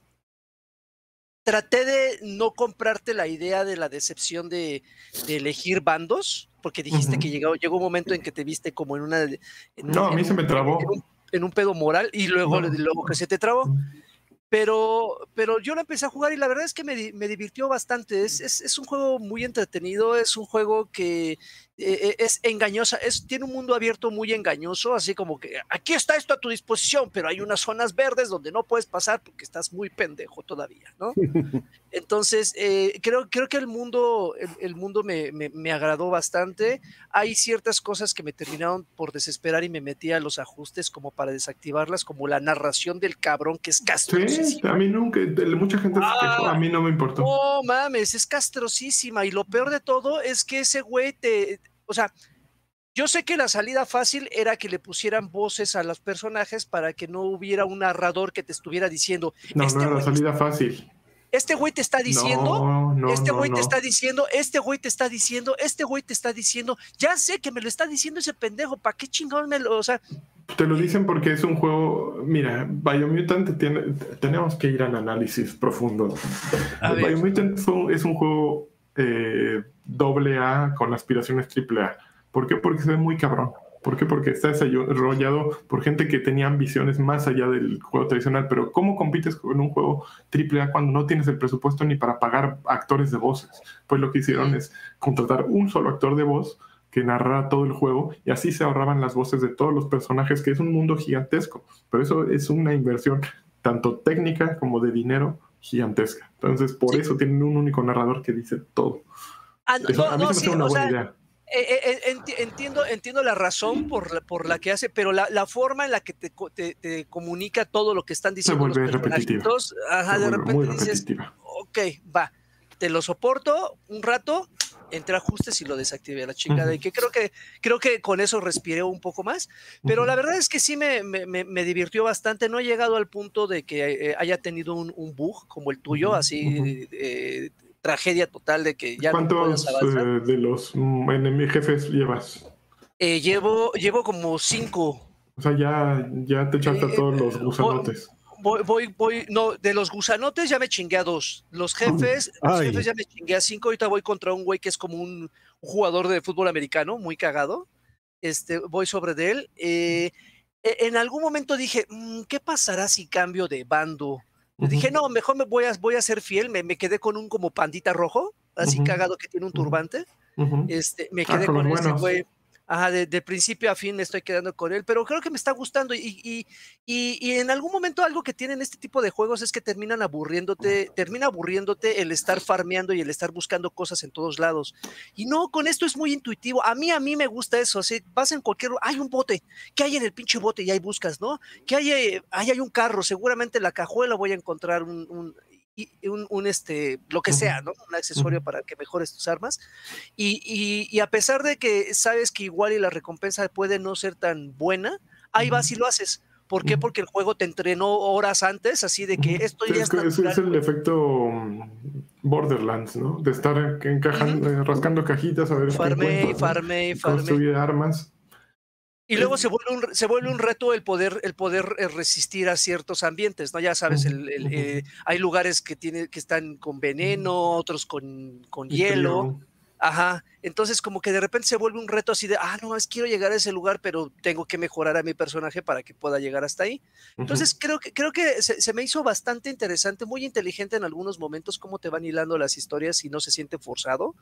traté de no comprarte la idea de la decepción de, de elegir bandos, porque dijiste que llegó, llegó un momento en que te viste como en una... en un- No, a mí se me trabó. En un, en un pedo moral y luego, No. luego que se te trabó. Pero, pero yo lo empecé a jugar y la verdad es que me, me divirtió bastante. Es, es, es un juego muy entretenido, es un juego que eh, eh, es engañosa, es, tiene un mundo abierto muy engañoso, así como que aquí está esto a tu disposición, pero hay unas zonas verdes donde no puedes pasar porque estás muy pendejo todavía, ¿no? Entonces, eh, creo, creo que el mundo, el, el mundo me, me- me agradó bastante. Hay ciertas cosas que me terminaron por desesperar y me metí a los ajustes como para desactivarlas, como la narración del cabrón que es Sí, castrosísima. a mí nunca, mucha gente se quejó, a mí no me importó. No mames, es castrosísima. Y lo peor de todo es que ese güey te. O sea, yo sé que la salida fácil era que le pusieran voces a los personajes para que no hubiera un narrador que te estuviera diciendo. No, este no era la salida fácil. Este güey te está diciendo. No, no, este güey te está diciendo, este güey te está diciendo, este güey te está diciendo, ya sé que me lo está diciendo ese pendejo, ¿para qué chingón me lo, o sea, Te lo dicen porque es un juego. Mira, Biomutant tiene. Tenemos que ir al análisis profundo. Biomutant es un juego doble A con aspiraciones triple A. ¿Por qué? Porque se ve muy cabrón. ¿Por qué? Porque está desarrollado por gente que tenía ambiciones más allá del juego tradicional. Pero ¿cómo compites con un juego triple A cuando no tienes el presupuesto ni para pagar actores de voces? Pues lo que hicieron es contratar un solo actor de voz que narrara todo el juego y así se ahorraban las voces de todos los personajes, que es un mundo gigantesco. Pero eso es una inversión tanto técnica como de dinero gigantesca. Entonces, por Sí. eso tienen un único narrador que dice todo. ah, no, Eso, a mí no, se me sí, hace una o buena sea, idea. eh, eh, enti- entiendo, entiendo la razón por la, por la que hace, pero la, la forma en la que te, te- te comunica todo lo que están diciendo los vuelve repetitiva. ajá, Se de vuelve repente dices, ok, va, te lo soporto un rato, entre ajustes y lo desactivé a la chingada. Ujú. Y que creo que creo que con eso respiré un poco más. Pero la verdad es que sí me, me- me- me divirtió bastante. No he llegado al punto de que eh, haya tenido un, un bug como el tuyo, así eh, tragedia total de que ya ¿Cuántos eh, de los mm, enemigos jefes llevas? Eh, llevo, llevo como cinco. O sea, ya, ya te echaste todos los gusanotes. Voy, voy, voy, no, de los gusanotes ya me chingué a dos. Los jefes, los jefes ya me chingué a cinco. Ahorita voy contra un güey que es como un, un jugador de fútbol americano, muy cagado. Este, voy sobre de él. Eh, e, en algún momento dije, mm, ¿qué pasará si cambio de bando? Dije, no, mejor me voy a, voy a ser fiel. Me, me, quedé con un como pandita rojo, así cagado que tiene un turbante. este, me ah, quedé con, ese güey. Ajá, de, principio a fin me estoy quedando con él, pero creo que me está gustando y, y, y, en algún momento algo que tienen este tipo de juegos es que terminan aburriéndote, termina aburriéndote el estar farmeando y el estar buscando cosas en todos lados. Y no, con esto es muy intuitivo. A mí, a mí me gusta eso. Así, vas en cualquier, hay un bote, ¿qué hay en el pinche bote? Y ahí buscas, ¿no? ¿Qué hay? Ahí hay un carro, seguramente en la cajuela voy a encontrar un un, este, lo que sea, ¿no? Un accesorio para que mejores tus armas. Y, a pesar de que sabes que igual y la recompensa puede no ser tan buena, ahí vas y lo haces. ¿Por qué? Porque el juego te entrenó horas antes, así de que esto ya es, es el efecto mm, Borderlands, ¿no? De estar encajando, eh, rascando cajitas a ver farme, farme, farme. Construir armas. Y luego se vuelve un, se vuelve un reto el poder, el poder eh, resistir a ciertos ambientes, ¿no? Ya sabes, el, eh, hay lugares que, tiene, que están con veneno, otros con, con hielo. Ajá. Entonces, como que de repente se vuelve un reto así de, ah, no, es quiero llegar a ese lugar, pero tengo que mejorar a mi personaje para que pueda llegar hasta ahí. Entonces, creo que, creo que se, se, me hizo bastante interesante, muy inteligente en algunos momentos, cómo te van hilando las historias y no se siente forzado.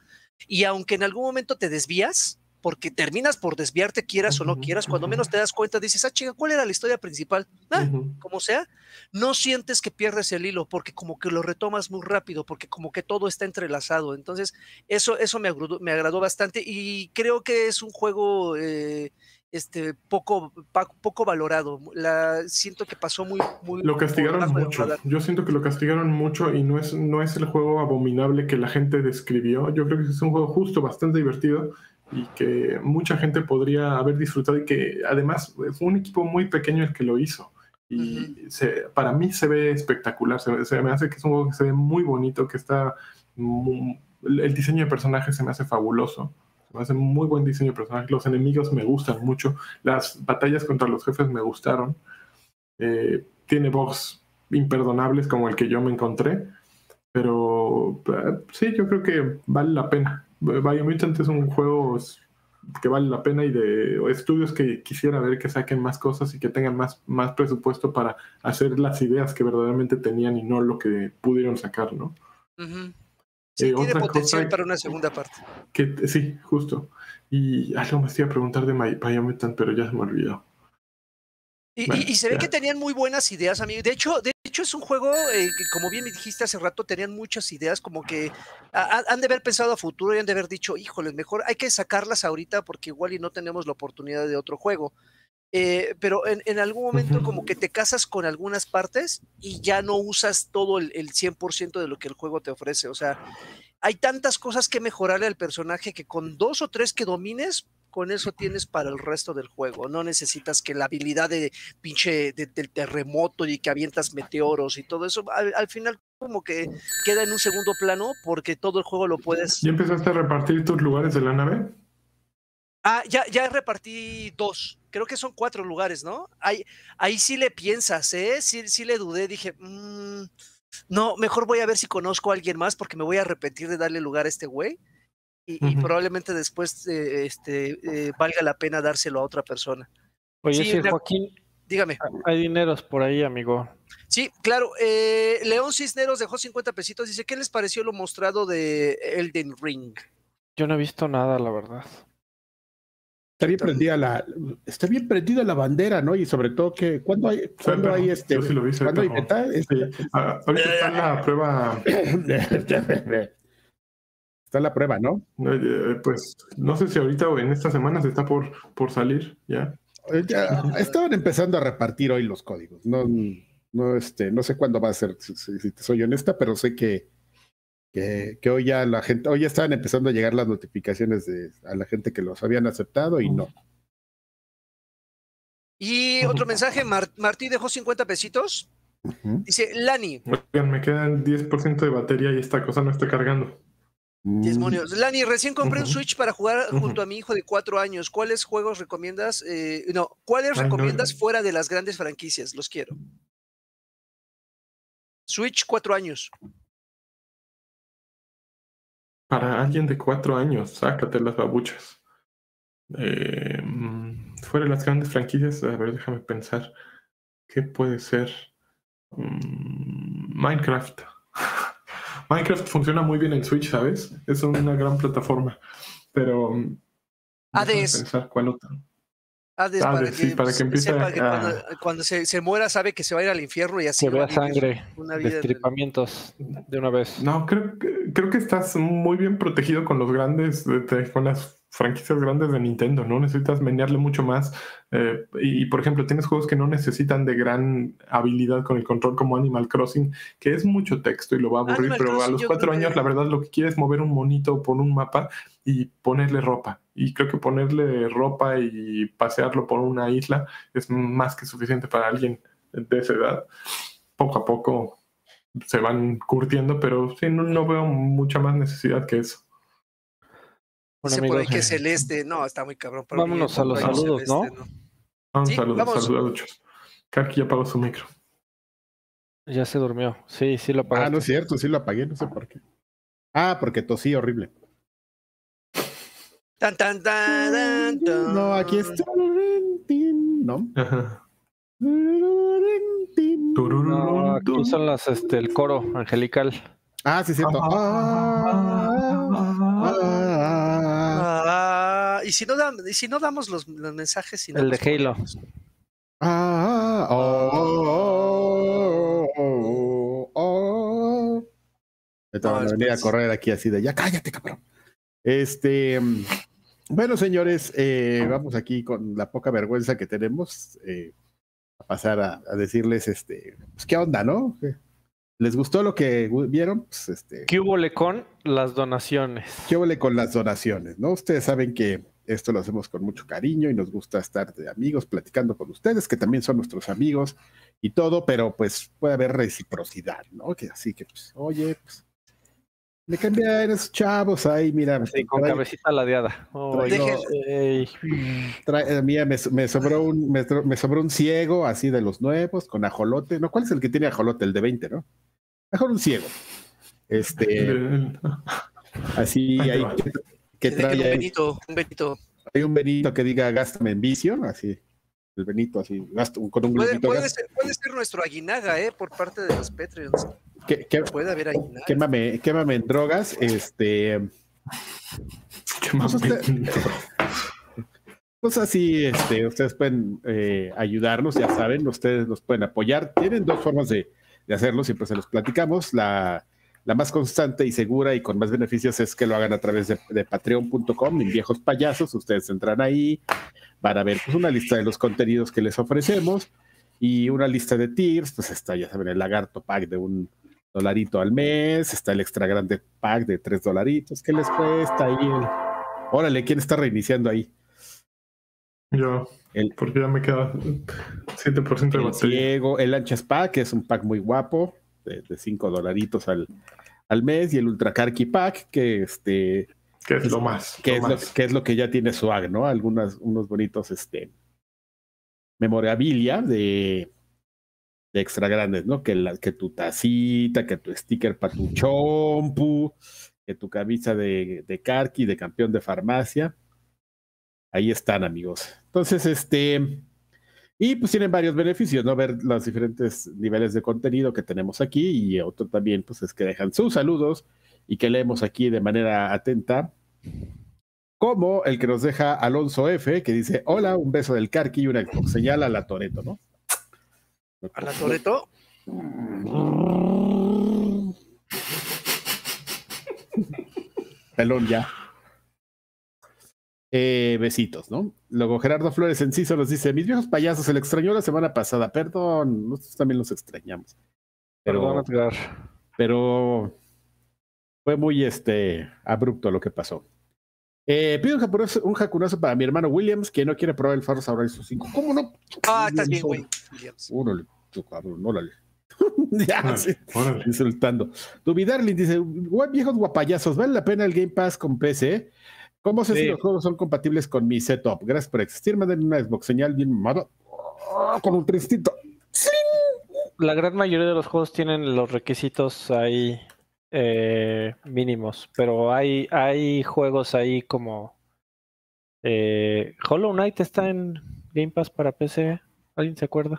Y aunque en algún momento te desvías, porque terminas por desviarte, quieras o no quieras, cuando menos te das cuenta, dices, ah, chica, ¿cuál era la historia principal? Ah, como sea, no sientes que pierdes el hilo, porque como que lo retomas muy rápido, porque como que todo está entrelazado. Entonces, eso, eso me, agradó, me agradó bastante y creo que es un juego eh, este, poco, poco valorado. La, siento que pasó muy... muy lo castigaron mucho. Yo siento que lo castigaron mucho y no es, no es el juego abominable que la gente describió. Yo creo que es un juego justo, bastante divertido y que mucha gente podría haber disfrutado y que además fue un equipo muy pequeño el que lo hizo. Y se, para mí se ve espectacular, se, me hace que es un juego que se ve muy bonito, que está... el diseño de personajes se me hace fabuloso, se me hace muy buen diseño de personajes, los enemigos me gustan mucho, las batallas contra los jefes me gustaron, eh, tiene bugs imperdonables como el que yo me encontré, pero eh, sí, yo creo que vale la pena. Biomutant es un juego que vale la pena y de estudios que quisiera ver que saquen más cosas y que tengan más, más presupuesto para hacer las ideas que verdaderamente tenían y no lo que pudieron sacar, ¿no? Sí, eh, tiene potencial para una segunda parte. Que, sí, justo. Y algo me iba a preguntar de Biomutant, pero ya se me olvidó. Y, se ve que tenían muy buenas ideas, amigo. De hecho, de hecho es un juego eh, que, como bien me dijiste hace rato, tenían muchas ideas, como que han de haber pensado a futuro y han de haber dicho, híjole, mejor hay que sacarlas ahorita porque igual y no tenemos la oportunidad de otro juego. Eh, pero en, en, algún momento como que te casas con algunas partes y ya no usas todo el, el 100% de lo que el juego te ofrece. O sea, hay tantas cosas que mejorarle al personaje que con dos o tres que domines con eso tienes para el resto del juego. No necesitas que la habilidad de pinche del terremoto y que avientas meteoros y todo eso, al, final como que queda en un segundo plano porque todo el juego lo puedes... ¿Ya empezaste a repartir tus lugares de la nave? Ah, ya, ya repartí dos. Creo que son cuatro lugares, ¿no? Ahí, ahí sí le piensas, ¿eh? Sí, sí le dudé. Dije, mm, no, mejor voy a ver si conozco a alguien más porque me voy a arrepentir de darle lugar a este güey y, probablemente después eh, este, eh, valga la pena dárselo a otra persona. Oye, sí, Joaquín, dígame. Hay dineros por ahí, amigo. Sí, claro. Eh, León Cisneros dejó 50 pesitos. Dice, ¿qué les pareció lo mostrado de Elden Ring? Yo no he visto nada, la verdad. Está bien prendida la, está bien prendida la bandera, ¿no? Y sobre todo que cuando hay, cuando hay este, sí cuando hay este, ah, ahorita está la prueba está la prueba, ¿no? Eh, pues no sé si ahorita o en estas semanas está por, por salir ya. Eh, estaban empezando a repartir hoy los códigos. No, no, este, no sé cuándo va a ser, si, te soy honesta, pero sé que, que, que, hoy ya la gente, hoy ya estaban empezando a llegar las notificaciones de, a la gente que los habían aceptado y no. Y otro mensaje, Martí dejó 50 pesitos. Dice, Lani. me quedan 10% de batería y esta cosa no está cargando. Demonios. Mm. Lani, recién compré un Switch para jugar junto a mi hijo de cuatro años. ¿Cuáles juegos recomiendas? Eh, no, ¿cuáles recomiendas fuera de las grandes franquicias? Los quiero. Switch, cuatro años. Para alguien de cuatro años, sácate las babuchas. Eh, mm, fuera de las grandes franquicias, a ver, déjame pensar. ¿Qué puede ser? Mm, Minecraft. Minecraft funciona muy bien en Switch, ¿sabes? Es una gran plataforma. Pero. mm, Hades. Pensar cuál otra. Hades, Hades, para sí, que, para que empiece sepa a- cuando, cuando se, se muera sabe que se va a ir al infierno y así Que vea sangre, una vida destripamientos de una vez. No, creo que, creo que estás muy bien protegido con los grandes, de- de- con las franquicias grandes de Nintendo, ¿no? Necesitas menearle mucho más. eh, y, y, por ejemplo, tienes juegos que no necesitan de gran habilidad con el control como Animal Crossing, que es mucho texto y lo va a aburrir, Animal pero a los cuatro que- años, la verdad, lo que quiere es mover un monito por un mapa y ponerle ropa. Y creo que ponerle ropa y pasearlo por una isla es más que suficiente para alguien de esa edad. Poco a poco se van curtiendo, pero sí, no, no veo mucha más necesidad que eso. Bueno, Dice por ahí que Celeste, no, está muy cabrón. pero Vámonos a los saludos, ¿no? Celeste, Vamos Sí, a los vamos. saludos. Karki ya apagó su micro. ya se durmió. Sí, sí lo Ah, apagaste. no es cierto, sí lo apagué, no sé por qué. Ah, porque tosí horrible. Tan, tan, tan, tan, tan. No, aquí está. No. Ajá. No, aquí son las, este, el coro angelical. Ah, sí, es cierto. Ah, ah, y si no, dam- y si no damos los, los mensajes y El de Halo. ponemos- ah, oh, oh, oh. Ahorita No, van a venir a correr aquí así de ya cállate, cabrón. Este, bueno, señores, eh, vamos aquí con la poca vergüenza que tenemos eh, a pasar a, a decirles, este, pues, qué onda, ¿no? ¿Les gustó lo que vieron? Pues, este, ¿Qué hubo con las donaciones? ¿Qué huele con las donaciones? ¿no? Ustedes saben que esto lo hacemos con mucho cariño y nos gusta estar de amigos platicando con ustedes, que también son nuestros amigos y todo, pero pues puede haber reciprocidad, ¿no? Que así que, pues, oye, pues, me cambian esos chavos ahí, mira, Sí, con trae- cabecita ladeada. Trae- mira, me, me sobró un, me, me sobró un ciego así de los nuevos, con ajolote, ¿no? ¿Cuál es el que tiene ajolote? El de 20, ¿no? Mejor un ciego. Este, así Ahí. Que, que Que dejen trae un ahí- Benito, un Benito. Hay un Benito que diga gástame en vicio, así. El Benito así, gasto, con un Puede, puede ser, puede ser nuestro aguinaga, ¿eh? Por parte de los Patreons. que- que- Puede haber aguinaga. quémame, quémame en drogas. Este, Qué más Pues pues así, este, ustedes pueden eh, ayudarnos, ya saben, ustedes nos pueden apoyar. Tienen dos formas de, de hacerlo, siempre se los platicamos. La, la más constante y segura y con más beneficios es que lo hagan a través de, de patreon.com, en viejos payasos. Ustedes entran ahí, van a ver pues, una lista de los contenidos que les ofrecemos y una lista de tiers. Pues está, ya saben, el lagarto pack de un dolarito al mes, está el extra grande pack de tres dolaritos. ¿Qué les cuesta ahí? El... Órale, ¿quién está reiniciando ahí? Yo, El- porque ya me queda 7% de El batería. ciego, el anchas pack, que es un pack muy guapo, de, de cinco dolaritos al, al mes, y el ultra carky pack, que este, Que es lo más. que lo es lo, que es lo que ya tiene swag, ¿no? Algunas, unos bonitos, este, memorabilia de, de extra grandes, ¿no? Que, la, que tu tacita, que tu sticker para tu chompu, que tu camisa de, de carqui, de campeón de farmacia. Ahí están, amigos. Entonces, este, y pues tienen varios beneficios, ¿no? Ver los diferentes niveles de contenido que tenemos aquí y otro también, pues es que dejan sus saludos y que leemos aquí de manera atenta como el que nos deja Alonso F, que dice, hola, un beso del Carqui y una Xbox. señala a la Toreto, ¿no? A la Toreto. Pelón ya. Eh, besitos, ¿no? Luego Gerardo Flores Enciso nos dice, mis viejos payasos, se le extrañó la semana pasada. Perdón, nosotros también los extrañamos. Perdón, Pero, Edgar. pero fue muy este, abrupto lo que pasó. Eh, pido un jacunazo, un jacunazo para mi hermano Williams, que no quiere probar el Forza Horizon 5. ¿Cómo no? Ah, estás bien, güey. Williams. Órale, tu cabrón, órale. ya, Órale, sí, órale. insultando. Dubi Darling dice, "Gua- viejos guapayazos, ¿vale la pena el Game Pass con PC? ¿Cómo sé Sí. si los juegos son compatibles con mi setup? Gracias por existir, manden una Xbox señal bien mamada. Ah, Con un tristito. La gran mayoría de los juegos tienen los requisitos ahí eh, mínimos, pero hay, hay juegos ahí como Eh, Hollow Knight está en Game Pass para PC. ¿Alguien se acuerda?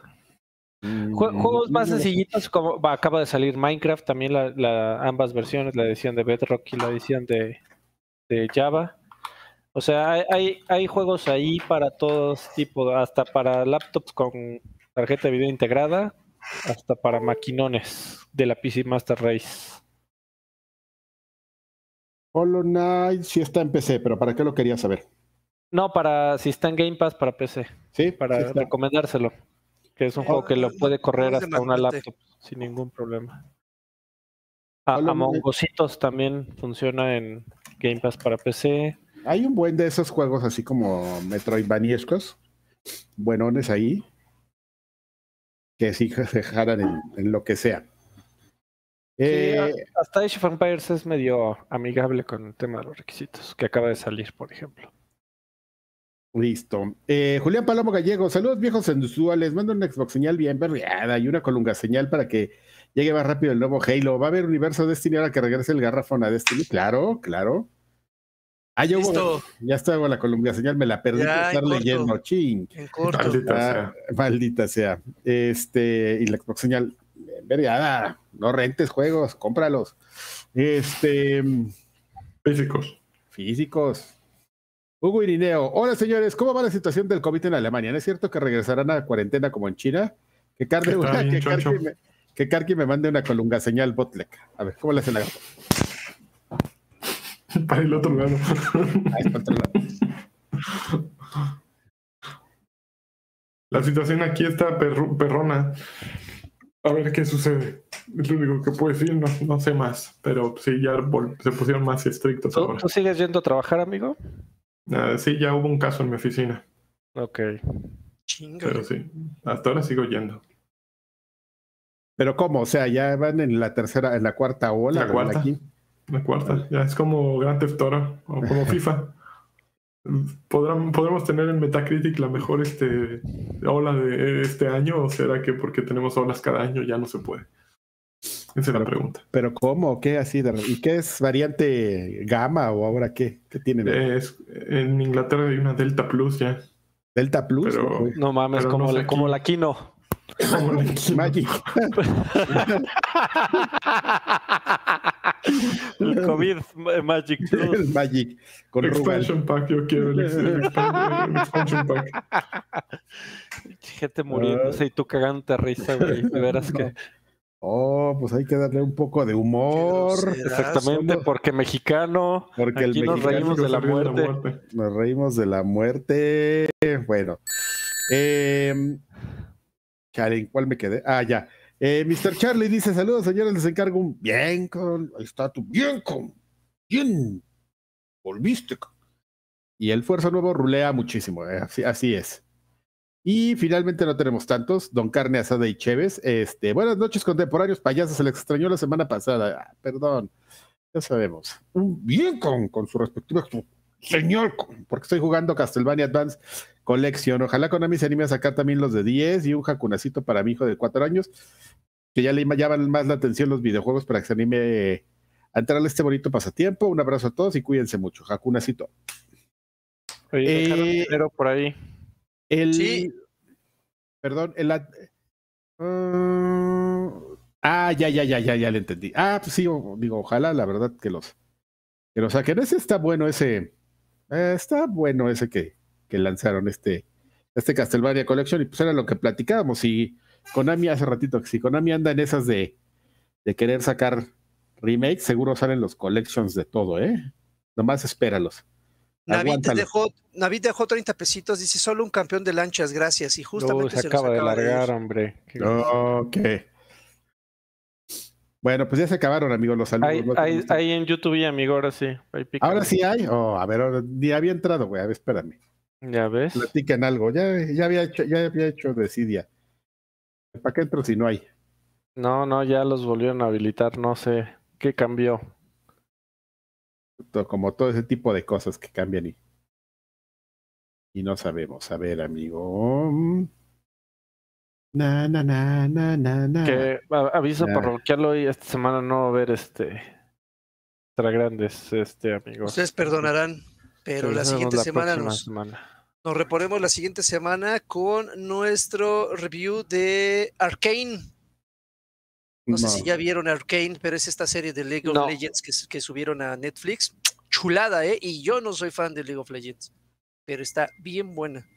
Mm, juegos más sencillitos, como va, acaba de salir Minecraft, también la, la- ambas versiones, la edición de Bedrock y la edición de, de Java. O sea, hay, hay, juegos ahí para todos tipos, hasta para laptops con tarjeta de video integrada, hasta para maquinones de la PC Master Race. Hollow Knight sí está en PC, pero ¿para qué lo quería saber? No, para si está en Game Pass para PC, Sí, para sí recomendárselo. Que es un juego que lo Ah, puede correr no hasta una laptop sin ningún problema. A, Among. Usitos también funciona en Game Pass para PC. Hay un buen de esos juegos así como Metroidvaniescos, buenones ahí, que sí se jalan en, en lo que sea. Eh, Sí, hasta Age of Empires es medio amigable con el tema de los requisitos, que acaba de salir, por ejemplo. Listo. Eh, Julián Palomo Gallego, saludos viejos sensuales. Manda una Xbox señal bien berreada y una colunga señal para que llegue más rápido el nuevo Halo. ¿Va a haber universo Destiny ahora que regrese el garrafón a Destiny? Claro, claro. Ah, ya hubo- Listo, ya estaba la columna señal, me la perdí Ya, por estar leyendo. Ching. en corto. Maldita Ah, sea. maldita sea. Este, y la Xbox señal, berreada. No rentes juegos, cómpralos. Este, Físicos. físicos. Hugo Irineo, hola señores, ¿cómo va la situación del COVID en Alemania? ¿No es cierto que regresarán a cuarentena como en China? Que bien, que. Karki me, que Karki me mande una colunga señal botlek. A ver, ¿cómo le hace la Para el otro lado. La situación aquí está perru- perrona. A ver qué sucede. Es lo único que puedo decir, no, no sé más. Pero sí, ya se pusieron más estrictos ¿Tú, ahora. tú sigues yendo a trabajar, amigo? Ah, sí, ya hubo un caso en mi oficina. Ok. Pero sí, hasta ahora sigo yendo. Pero ¿cómo? O sea, ya van en la tercera, en la cuarta ola. La cuarta. quinta? La cuarta. Ya es como Grand Theft Auto o como FIFA. ¿Podrán, ¿Podremos tener en Metacritic la mejor este, ola de este año o será que porque tenemos olas cada año ya no se puede? Esa es la pregunta. Pero ¿cómo? ¿Qué así? de- ¿Y qué es variante gamma o ahora qué? ¿Qué tienen? Es, en Inglaterra hay una Delta Plus ya. Delta Plus. pero- ¿no? No mames, Pero como, no sé la, como la Kino. Como la- Magic. el COVID Magic Plus. El Magic. Con. Expansion Pack, yo quiero el, ex- el expan- el Expansion Pack. Gente muriéndose y tú cagándote risa, güey. De veras que. Oh, pues hay que darle un poco de humor. Exactamente, somos- porque mexicano. Porque el Aquí nos mexicano reímos de la Se ríe muerte. nos reímos de la muerte. Bueno. Eh, Karen, ¿cuál me quedé? Ah, ya. Eh, Mr. Charlie dice: Saludos, señores, les encargo un bien con. Ahí está tu bien con. Bien. Volviste. Y el Fuerza Nuevo rulea muchísimo. eh, Así, es. Y finalmente no tenemos tantos. Don Carne Asada y Chévez. Este, buenas noches, contemporáneos payasos. Se les extrañó la semana pasada. Ah, perdón. Ya sabemos. Un bien con, con su respectiva señor, porque estoy jugando Castlevania Advance Collection. Ojalá Konami se anime a sacar también los de 10 y un jacunacito para mi hijo de 4 años, que ya le llaman más la atención los videojuegos para que se anime a entrarle a este bonito pasatiempo. Un abrazo a todos y cuídense mucho. Jacunacito. Oye, dejaron Eh, dinero por ahí. El. Sí. Perdón, el. Ah, ah, ya, ya, ya, ya, ya le entendí. Ah, pues sí, o- digo, ojalá, la verdad, que los. Que los saquen. Ese está bueno, ese. Eh, está bueno ese que, que lanzaron, este. Este Castlevania Collection. Y pues era lo que platicábamos. Y Konami hace ratito, que si Konami anda en esas de. De querer sacar remakes, seguro salen los collections de todo, ¿eh? Nomás espéralos. Navid dejó, Navid dejó 30 pesitos, dice solo un campeón de lanchas, gracias. Y No, justamente se, se, nos acaba de acaba largar, hombre. Qué- Ok. Bueno, pues ya se acabaron, amigos, los saludos. No ahí en YouTube, y amigo, ahora sí. Ahora sí hay. Oh, a ver, ahora ni había entrado, güey. A ver, espérame. Ya ves. Platiquen algo. Ya, ya había hecho, ya había hecho Decidia. ¿Para qué entro si no hay? No, no, ya los volvieron a habilitar. No sé qué cambió. Como todo ese tipo de cosas que cambian y, y no sabemos. A ver, amigo. Na, na, na, na, na, na. Que aviso parroquial hoy, esta semana no va a haber este. Extra grandes, este amigo. Ustedes perdonarán. Pero la siguiente semana nos, nos reponemos la siguiente semana con nuestro review de Arkane. No, sé si ya vieron Arkane, pero es esta serie de League of Legends que, que, subieron a Netflix. Chulada, ¿eh? Y yo no soy fan de League of Legends, pero está bien buena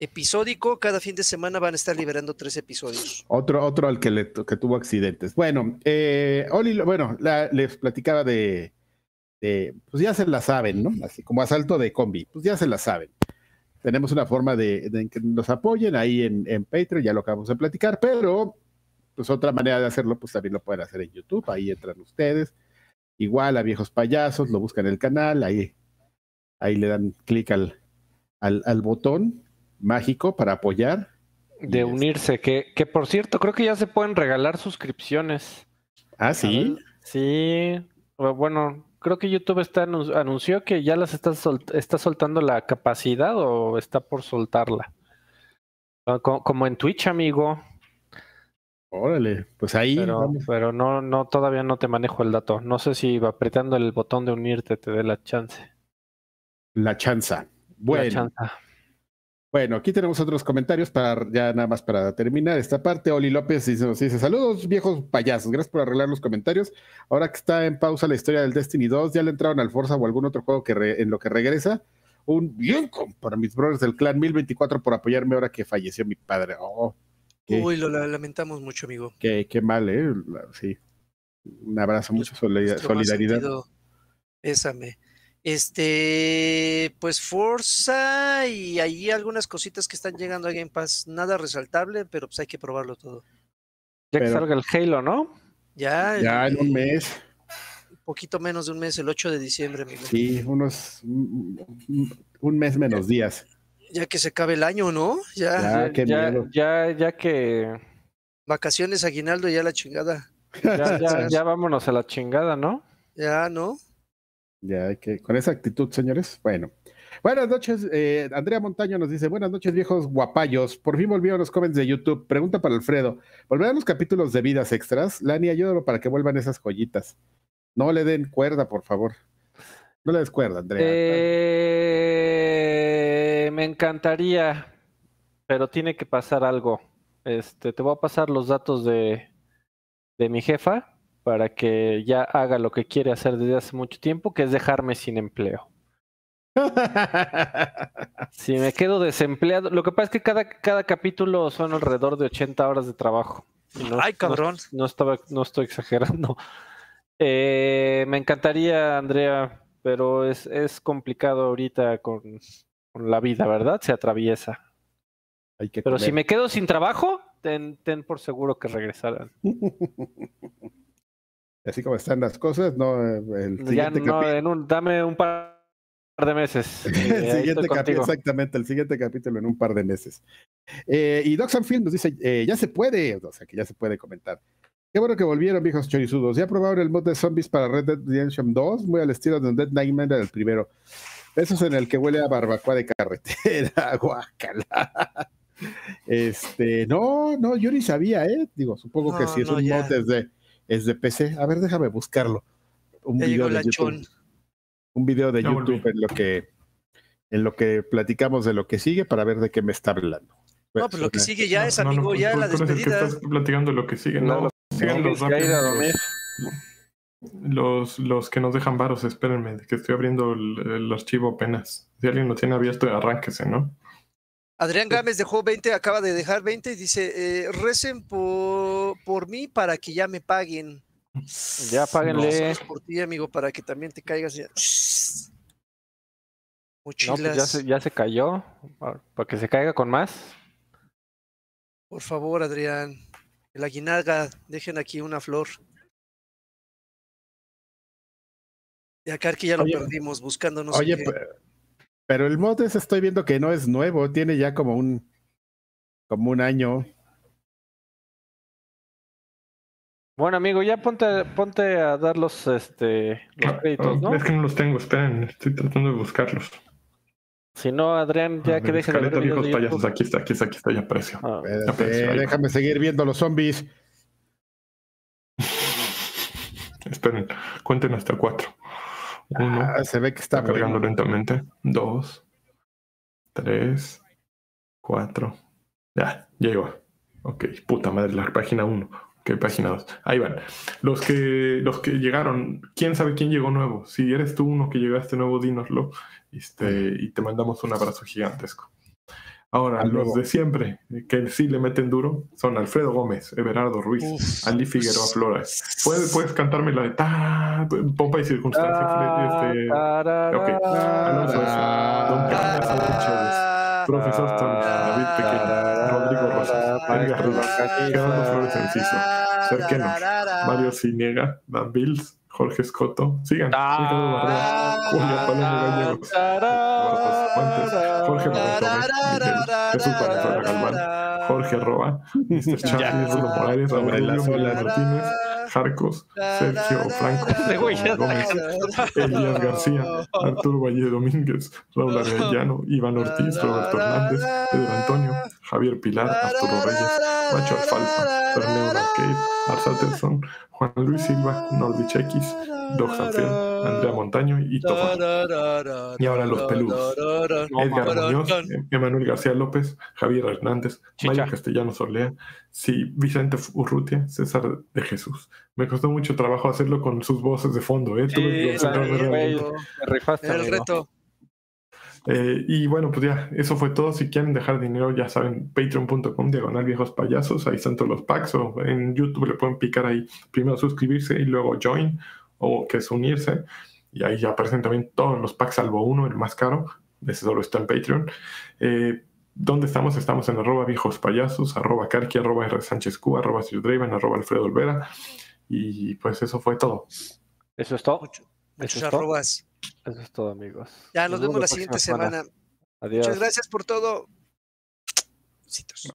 episódico. Cada fin de semana van a estar liberando tres episodios. Otro, otro al que, le, que tuvo accidentes. Bueno, eh, Oli, bueno, les platicaba de, pues ya se la saben, ¿no? Así como asalto de combi, pues ya se la saben. Tenemos una forma de, que nos apoyen ahí en, en, Patreon, ya lo acabamos de platicar, pero pues otra manera de hacerlo, pues también lo pueden hacer en YouTube, ahí entran ustedes. Igual a viejos payasos, lo buscan en el canal, ahí, ahí le dan clic al, al botón mágico para apoyar. De unirse, que, que por cierto, creo que ya se pueden regalar suscripciones. Ah, sí. Sí, bueno, creo que YouTube está anunció que ya las está, está soltando la capacidad o está por soltarla. Ah, como, en Twitch, amigo. Órale, pues ahí. Pero, pero, no, no, todavía no te manejo el dato. No sé si apretando el botón de unirte te dé la chance. La chanza. Bueno. La chanza. Bueno, aquí tenemos otros comentarios para ya nada más para terminar esta parte. Oli López nos dice, saludos viejos payasos, gracias por arreglar los comentarios. Ahora que está en pausa la historia del Destiny 2, ¿ya le entraron al Forza o algún otro juego que en lo que regresa? Un bien para mis brothers del clan 1024 por apoyarme ahora que falleció mi padre. Oh, Uy, lo lamentamos mucho, amigo. Qué, qué mal, ¿eh? Sí. Un abrazo, mucha solidaridad. Pésame. Este, pues Forza y ahí algunas cositas que están llegando a Game Pass. Nada resaltable, pero pues hay que probarlo todo. Ya que salga el Halo, ¿no? Ya. Ya en un mes. Un poquito menos de un mes, el 8 de diciembre, amigo. Sí, unos. Un mes menos días. Ya que se acabe el año, ¿no? Ya. Ya, ya, ya, que. Vacaciones, aguinaldo, ya la chingada. Ya, ya, ya vámonos a la chingada, ¿no? Ya, ¿no? Ya hay que, con esa actitud, señores. Bueno. Buenas noches, eh, Andrea Montaño nos dice, buenas noches viejos guapayos, por fin volvieron los comments de YouTube, pregunta para Alfredo, ¿volverán los capítulos de vidas extras? Lani, ayúdalo para que vuelvan esas joyitas. No le den cuerda, por favor. No le des cuerda, Andrea. Eh, me encantaría, pero tiene que pasar algo. Este, te voy a pasar los datos de, de mi jefa para que ya haga lo que quiere hacer desde hace mucho tiempo, que es dejarme sin empleo. si me quedo desempleado, lo que pasa es que cada, cada capítulo son alrededor de 80 horas de trabajo. Ay, cabrón. No, estaba, no estoy exagerando. Eh, me encantaría, Andrea, pero es, es complicado ahorita con, con, la vida, ¿verdad? Se atraviesa. Hay que pero si me quedo sin trabajo, ten, ten por seguro que regresarán. así como están las cosas, no, el ya no, en un, dame un par de meses. el siguiente capítulo, exactamente, el siguiente capítulo en un par de meses. Eh, y Doxan Film nos dice, eh, ya se puede, o sea que ya se puede comentar. Qué bueno que volvieron, viejos chorizudos. ¿Ya probaron el mod de zombies para Red Dead Redemption 2? Muy al estilo de Dead Nightmare del primero. Eso es en el que huele a barbacoa de carretera, guacala. Este, no, no, yo ni sabía, ¿eh? Digo, supongo que si es un mod desde es de PC. A ver, déjame buscarlo. Un video de YouTube. Un video de YouTube en lo que en lo que platicamos de lo que sigue para ver de qué me está hablando. No, pues lo que sigue ya es, amigo, ya la despedida. estás platicando lo que sigue, no, los, los, los, que nos dejan varos, espérenme, que estoy abriendo el, archivo apenas. Si alguien lo tiene abierto, arránquese, ¿no? Adrián Gámez dejó 20, acaba de dejar 20 y dice, eh, recen por, por mí para que ya me paguen. Ya páguenle. por ti, amigo, para que también te caigas. Ya. Mochilas. No, pues ya, se, ya se cayó, para que se caiga con más. Por favor, Adrián. El aguinaga, dejen aquí una flor. Y acá que ya lo perdimos, buscándonos. Oye, pero el mod ese estoy viendo que no es nuevo, tiene ya como un como un año. Bueno, amigo, ya ponte, ponte a dar los, este, los ah, créditos, ¿no? Es que no los tengo, esperen, estoy tratando de buscarlos. Si no, Adrián, ya que deje de ver viejos payasos, aquí está, aquí está, aquí está, ya aprecio. Ah. déjame seguir viendo los zombies. Esperen, cuenten hasta cuatro. Uno. Ah, se ve que está, cargando bueno. lentamente. Dos. Tres. Cuatro. Ya, ya llegó. Ok, puta madre, la página 1. Ok, página 2. Ahí van. Los que, los que llegaron, quién sabe quién llegó nuevo. Si eres tú uno que llegaste nuevo, dínoslo. Este, y te mandamos un abrazo gigantesco. Ahora, Al los de siempre, que sí le meten duro, son Alfredo Gómez, Everardo Ruiz, Uf. Ali Figueroa Flores. ¿Puedes, puedes cantarme la de ta, pompa y circunstancia? Este, ok. Alonso S. Don Carlos Chávez, Profesor Tonis, David Pequeño, Rodrigo Rosas, Edgar Rivas, Gerardo Flores Enciso, Cerquenos, Mario Ciniega, Dan Bills, Jorge Escoto, sigan, Ricardo Barrera, Julio Palomo Gallegos, Fuentes, Jorge Jesús Galván, Jorge Roa, Mr. Charlie, Rulo Morales, olas. Martínez, Jarcos, Sergio Franco, Gómez, Elías García, Arturo Valle Domínguez, Raúl Arellano, Iván Ortiz, Roberto Hernández, Pedro Antonio, Javier Pilar, Arturo Reyes, Macho Alfalfa, Fernando Arcade, Arsatelson, Juan Luis Silva, Norvich X, Doc Sanfiel, Andrea Montaño y Tofa. Y ahora los peludos. Edgar. Muñoz, Em- Emanuel García López, Javier Hernández. Mayo Castellanos Olea, sí, Vicente Urrutia, César de Jesús. Me costó mucho trabajo hacerlo con sus voces de fondo, ¿eh? Tuve que Sí. Me rifaste, El amigo. reto. Eh, y bueno, pues ya, eso fue todo. Si quieren dejar dinero, ya saben, patreon.com, diagonal viejos payasos, ahí están todos los packs, o en YouTube le pueden picar ahí, primero suscribirse y luego join, o que es unirse, y ahí ya aparecen también todos los packs, salvo uno, el más caro, ese solo está en Patreon. Eh, ¿Dónde estamos? Estamos en arroba viejos payasos, arroba carqui, arroba R Sánchez Q, arroba Sir Draven, arroba Alfredo Olvera, y pues eso fue todo. Eso es todo. Mucho- Eso es todo. arrobas. Eso es todo, amigos. Ya nos vemos la próxima siguiente semana. Adiós. Muchas gracias por todo. Besitos.